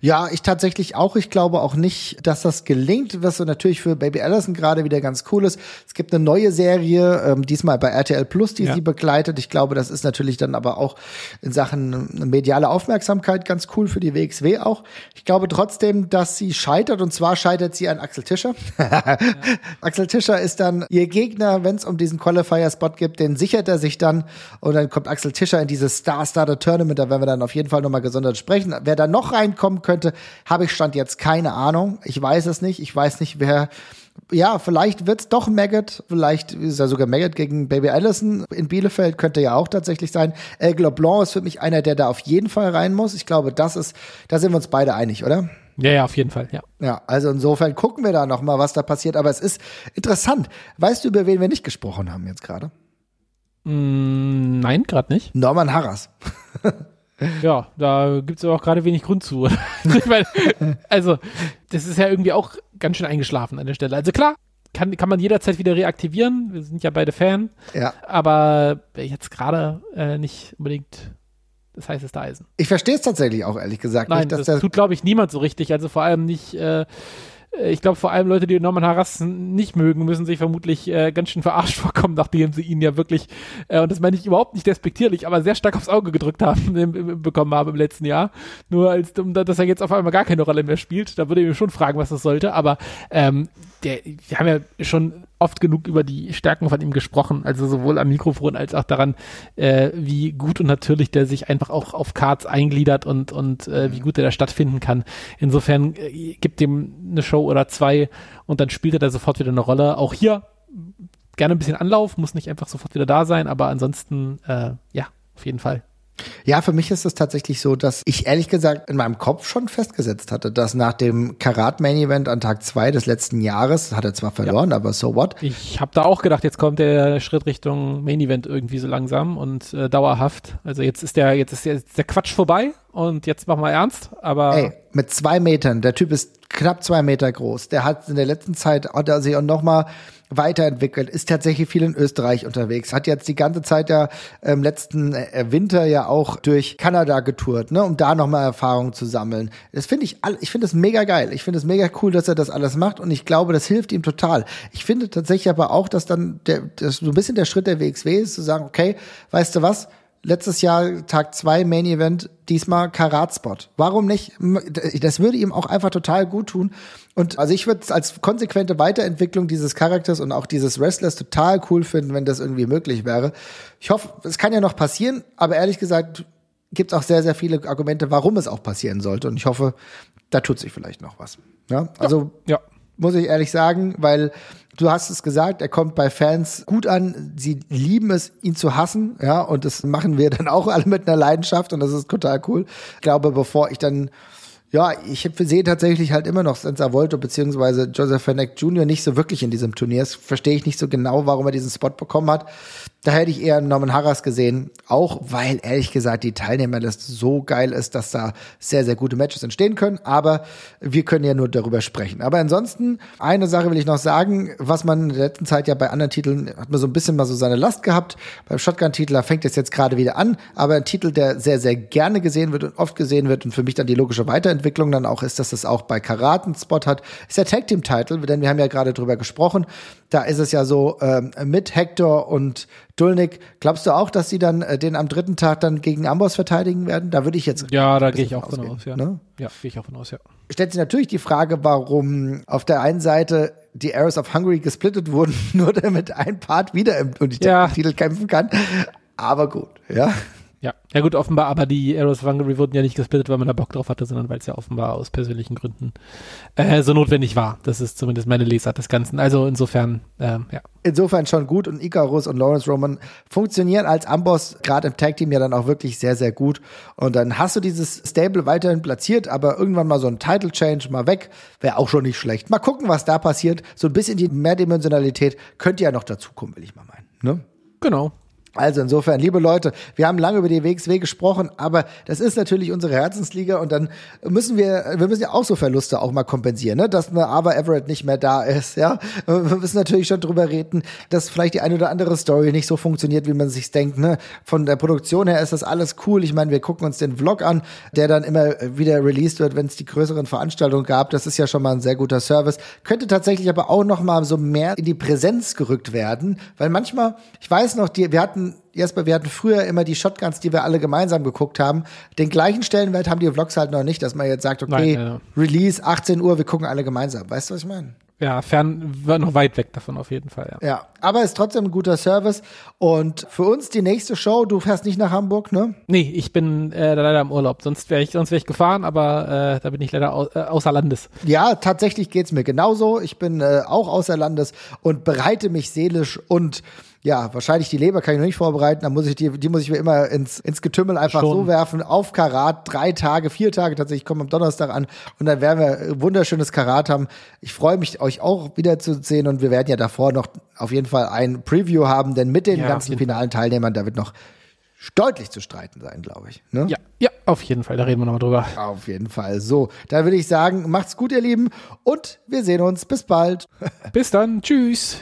Ja, ich tatsächlich auch. Ich glaube auch nicht, dass das gelingt, was so natürlich für Baby Allison gerade wieder ganz cool ist. Es gibt eine neue Serie, ähm, diesmal bei RTL Plus, die ja. sie begleitet. Ich glaube, das ist natürlich dann aber auch in Sachen mediale Aufmerksamkeit ganz cool für die WXW auch. Ich glaube trotzdem, dass sie scheitert und zwar scheitert sie an Axel Tischer. ja. Axel Tischer ist dann ihr Gegner, wenn es um diesen Qualifier-Spot gibt, den sichert er sich dann und dann kommt Axel Tischer in dieses Star-Starter-Tournament, da werden wir dann auf jeden Fall nochmal gesondert sprechen. Wer da noch rein kommen könnte, habe ich stand jetzt keine Ahnung. Ich weiß es nicht. Ich weiß nicht, wer ja, vielleicht wird's doch Maggot, vielleicht ist ja sogar Maggot gegen Baby Allison in Bielefeld, könnte ja auch tatsächlich sein. Aigle Blanc ist für mich einer, der da auf jeden Fall rein muss. Ich glaube, das ist, da sind wir uns beide einig, oder? Ja, ja, auf jeden Fall, ja. Ja, also insofern gucken wir da noch mal, was da passiert. Aber es ist interessant. Weißt du, über wen wir nicht gesprochen haben jetzt gerade? Mm, nein, gerade nicht. Norman Harras. Ja, da gibt es auch gerade wenig Grund zu. meine, also, das ist ja irgendwie auch ganz schön eingeschlafen an der Stelle. Also klar, kann, kann man jederzeit wieder reaktivieren. Wir sind ja beide Fan. Ja. Aber jetzt gerade äh, nicht unbedingt das heißeste Eisen. Ich verstehe es tatsächlich auch, ehrlich gesagt. Nein, nicht, das tut, glaube ich, niemand so richtig. Also vor allem nicht äh, ich glaube, vor allem Leute, die Norman Harras nicht mögen, müssen sich vermutlich äh, ganz schön verarscht vorkommen, nachdem sie ihn ja wirklich, äh, und das meine ich überhaupt nicht despektierlich, aber sehr stark aufs Auge gedrückt haben, im, bekommen haben im letzten Jahr. Nur als, dass er jetzt auf einmal gar keine Rolle mehr spielt, da würde ich mir schon fragen, was das sollte, aber ähm, der, wir haben ja schon oft genug über die Stärken von ihm gesprochen, also sowohl am Mikrofon als auch daran, äh, wie gut und natürlich der sich einfach auch auf Cards eingliedert und, und äh, wie gut er da stattfinden kann. Insofern äh, gibt dem eine Show oder zwei und dann spielt er da sofort wieder eine Rolle. Auch hier gerne ein bisschen Anlauf, muss nicht einfach sofort wieder da sein, aber ansonsten, äh, ja, auf jeden Fall. Ja, für mich ist es tatsächlich so, dass ich ehrlich gesagt in meinem Kopf schon festgesetzt hatte, dass nach dem Karat Main Event an Tag zwei des letzten Jahres, hat er zwar verloren, ja. aber so what? Ich habe da auch gedacht, jetzt kommt der Schritt Richtung Main Event irgendwie so langsam und äh, dauerhaft. Also jetzt ist der, jetzt ist der, der Quatsch vorbei und jetzt machen wir ernst, aber. Ey, mit zwei Metern, der Typ ist knapp zwei Meter groß. Der hat in der letzten Zeit, hat er sich auch noch mal weiterentwickelt, ist tatsächlich viel in Österreich unterwegs, hat jetzt die ganze Zeit ja im letzten äh, Winter ja auch durch Kanada getourt, ne, um da nochmal Erfahrungen zu sammeln. Das finde ich, ich finde das mega geil. Ich finde es mega cool, dass er das alles macht und ich glaube, das hilft ihm total. Ich finde tatsächlich aber auch, dass dann der, das so ein bisschen der Schritt der WXW ist, zu sagen, okay, weißt du was? Letztes Jahr Tag zwei Main Event, diesmal Karatspot. Warum nicht? Das würde ihm auch einfach total gut tun. Und also ich würde es als konsequente Weiterentwicklung dieses Charakters und auch dieses Wrestlers total cool finden, wenn das irgendwie möglich wäre. Ich hoffe, es kann ja noch passieren, aber ehrlich gesagt gibt es auch sehr, sehr viele Argumente, warum es auch passieren sollte. Und ich hoffe, da tut sich vielleicht noch was. Ja, also ja. ja. muss ich ehrlich sagen, weil du hast es gesagt, er kommt bei Fans gut an. Sie lieben es, ihn zu hassen, ja, und das machen wir dann auch alle mit einer Leidenschaft und das ist total cool. Ich glaube, bevor ich dann ja, ich sehe tatsächlich halt immer noch Senza Volto beziehungsweise Joseph Fennec Jr. nicht so wirklich in diesem Turnier. Das verstehe ich nicht so genau, warum er diesen Spot bekommen hat. Da hätte ich eher Norman Harras gesehen, auch weil ehrlich gesagt die Teilnehmerliste so geil ist, dass da sehr, sehr gute Matches entstehen können. Aber wir können ja nur darüber sprechen. Aber ansonsten, eine Sache will ich noch sagen, was man in der letzten Zeit ja bei anderen Titeln hat man so ein bisschen mal so seine Last gehabt. Beim Shotgun-Titel, fängt es jetzt gerade wieder an. Aber ein Titel, der sehr, sehr gerne gesehen wird und oft gesehen wird und für mich dann die logische Weiterentwicklung dann auch ist, dass es auch bei Karat einen Spot hat, ist der Tag Team Title, denn wir haben ja gerade drüber gesprochen. Da ist es ja so ähm, mit Hector und Dulnik. Glaubst du auch, dass sie dann äh, den am dritten Tag dann gegen Amboss verteidigen werden? Da würde ich jetzt. Ja, da gehe ich auch von aus, ja. Ne? Ja, gehe ich auch von aus, ja. Stellt sich natürlich die Frage, warum auf der einen Seite die Arrows of Hungary gesplittet wurden, nur damit ein Part wieder im ja. Titel kämpfen kann. Aber gut, ja. Ja, ja gut, offenbar, aber die Arrows of Hungary wurden ja nicht gesplittet, weil man da Bock drauf hatte, sondern weil es ja offenbar aus persönlichen Gründen äh, so notwendig war. Das ist zumindest meine Lesart des Ganzen. Also insofern, ähm, ja. Insofern schon gut und Icarus und Lawrence Roman funktionieren als Amboss gerade im Tag Team ja dann auch wirklich sehr, sehr gut. Und dann hast du dieses Stable weiterhin platziert, aber irgendwann mal so ein Title Change mal weg, wäre auch schon nicht schlecht. Mal gucken, was da passiert. So ein bisschen die Mehrdimensionalität könnte ja noch dazukommen, will ich mal meinen. Ne? Genau. Also insofern, liebe Leute, wir haben lange über die WXW gesprochen, aber das ist natürlich unsere Herzensliga und dann müssen wir, wir müssen ja auch so Verluste auch mal kompensieren, ne? dass eine Ava Everett nicht mehr da ist, ja. Wir müssen natürlich schon drüber reden, dass vielleicht die eine oder andere Story nicht so funktioniert, wie man sich denkt, ne. Von der Produktion her ist das alles cool. Ich meine, wir gucken uns den Vlog an, der dann immer wieder released wird, wenn es die größeren Veranstaltungen gab. Das ist ja schon mal ein sehr guter Service. Könnte tatsächlich aber auch noch mal so mehr in die Präsenz gerückt werden, weil manchmal, ich weiß noch, die, wir hatten Jesper, wir hatten früher immer die Shotguns, die wir alle gemeinsam geguckt haben. Den gleichen Stellenwert haben die Vlogs halt noch nicht, dass man jetzt sagt, okay, Nein, ja. Release 18 Uhr, wir gucken alle gemeinsam. Weißt du, was ich meine? Ja, fern, war noch weit weg davon auf jeden Fall, ja. Ja, aber ist trotzdem ein guter Service. Und für uns die nächste Show, du fährst nicht nach Hamburg, ne? Nee, ich bin äh, leider im Urlaub. Sonst wäre ich, sonst wäre ich gefahren, aber äh, da bin ich leider au äh, außer Landes. Ja, tatsächlich geht's mir genauso. Ich bin äh, auch außer Landes und bereite mich seelisch und ja, wahrscheinlich die Leber kann ich noch nicht vorbereiten, da muss ich die, die muss ich mir immer ins, ins Getümmel einfach Schon. so werfen, auf Karat, drei Tage, vier Tage tatsächlich, ich komme am Donnerstag an und dann werden wir wunderschönes Karat haben. Ich freue mich, euch auch wieder zu sehen und wir werden ja davor noch auf jeden Fall ein Preview haben, denn mit den ja, ganzen finalen Teilnehmern, da wird noch deutlich zu streiten sein, glaube ich. Ne? Ja, ja, auf jeden Fall. Da reden wir nochmal drüber. Auf jeden Fall. So, dann würde ich sagen, macht's gut, ihr Lieben, und wir sehen uns. Bis bald. Bis dann. Tschüss.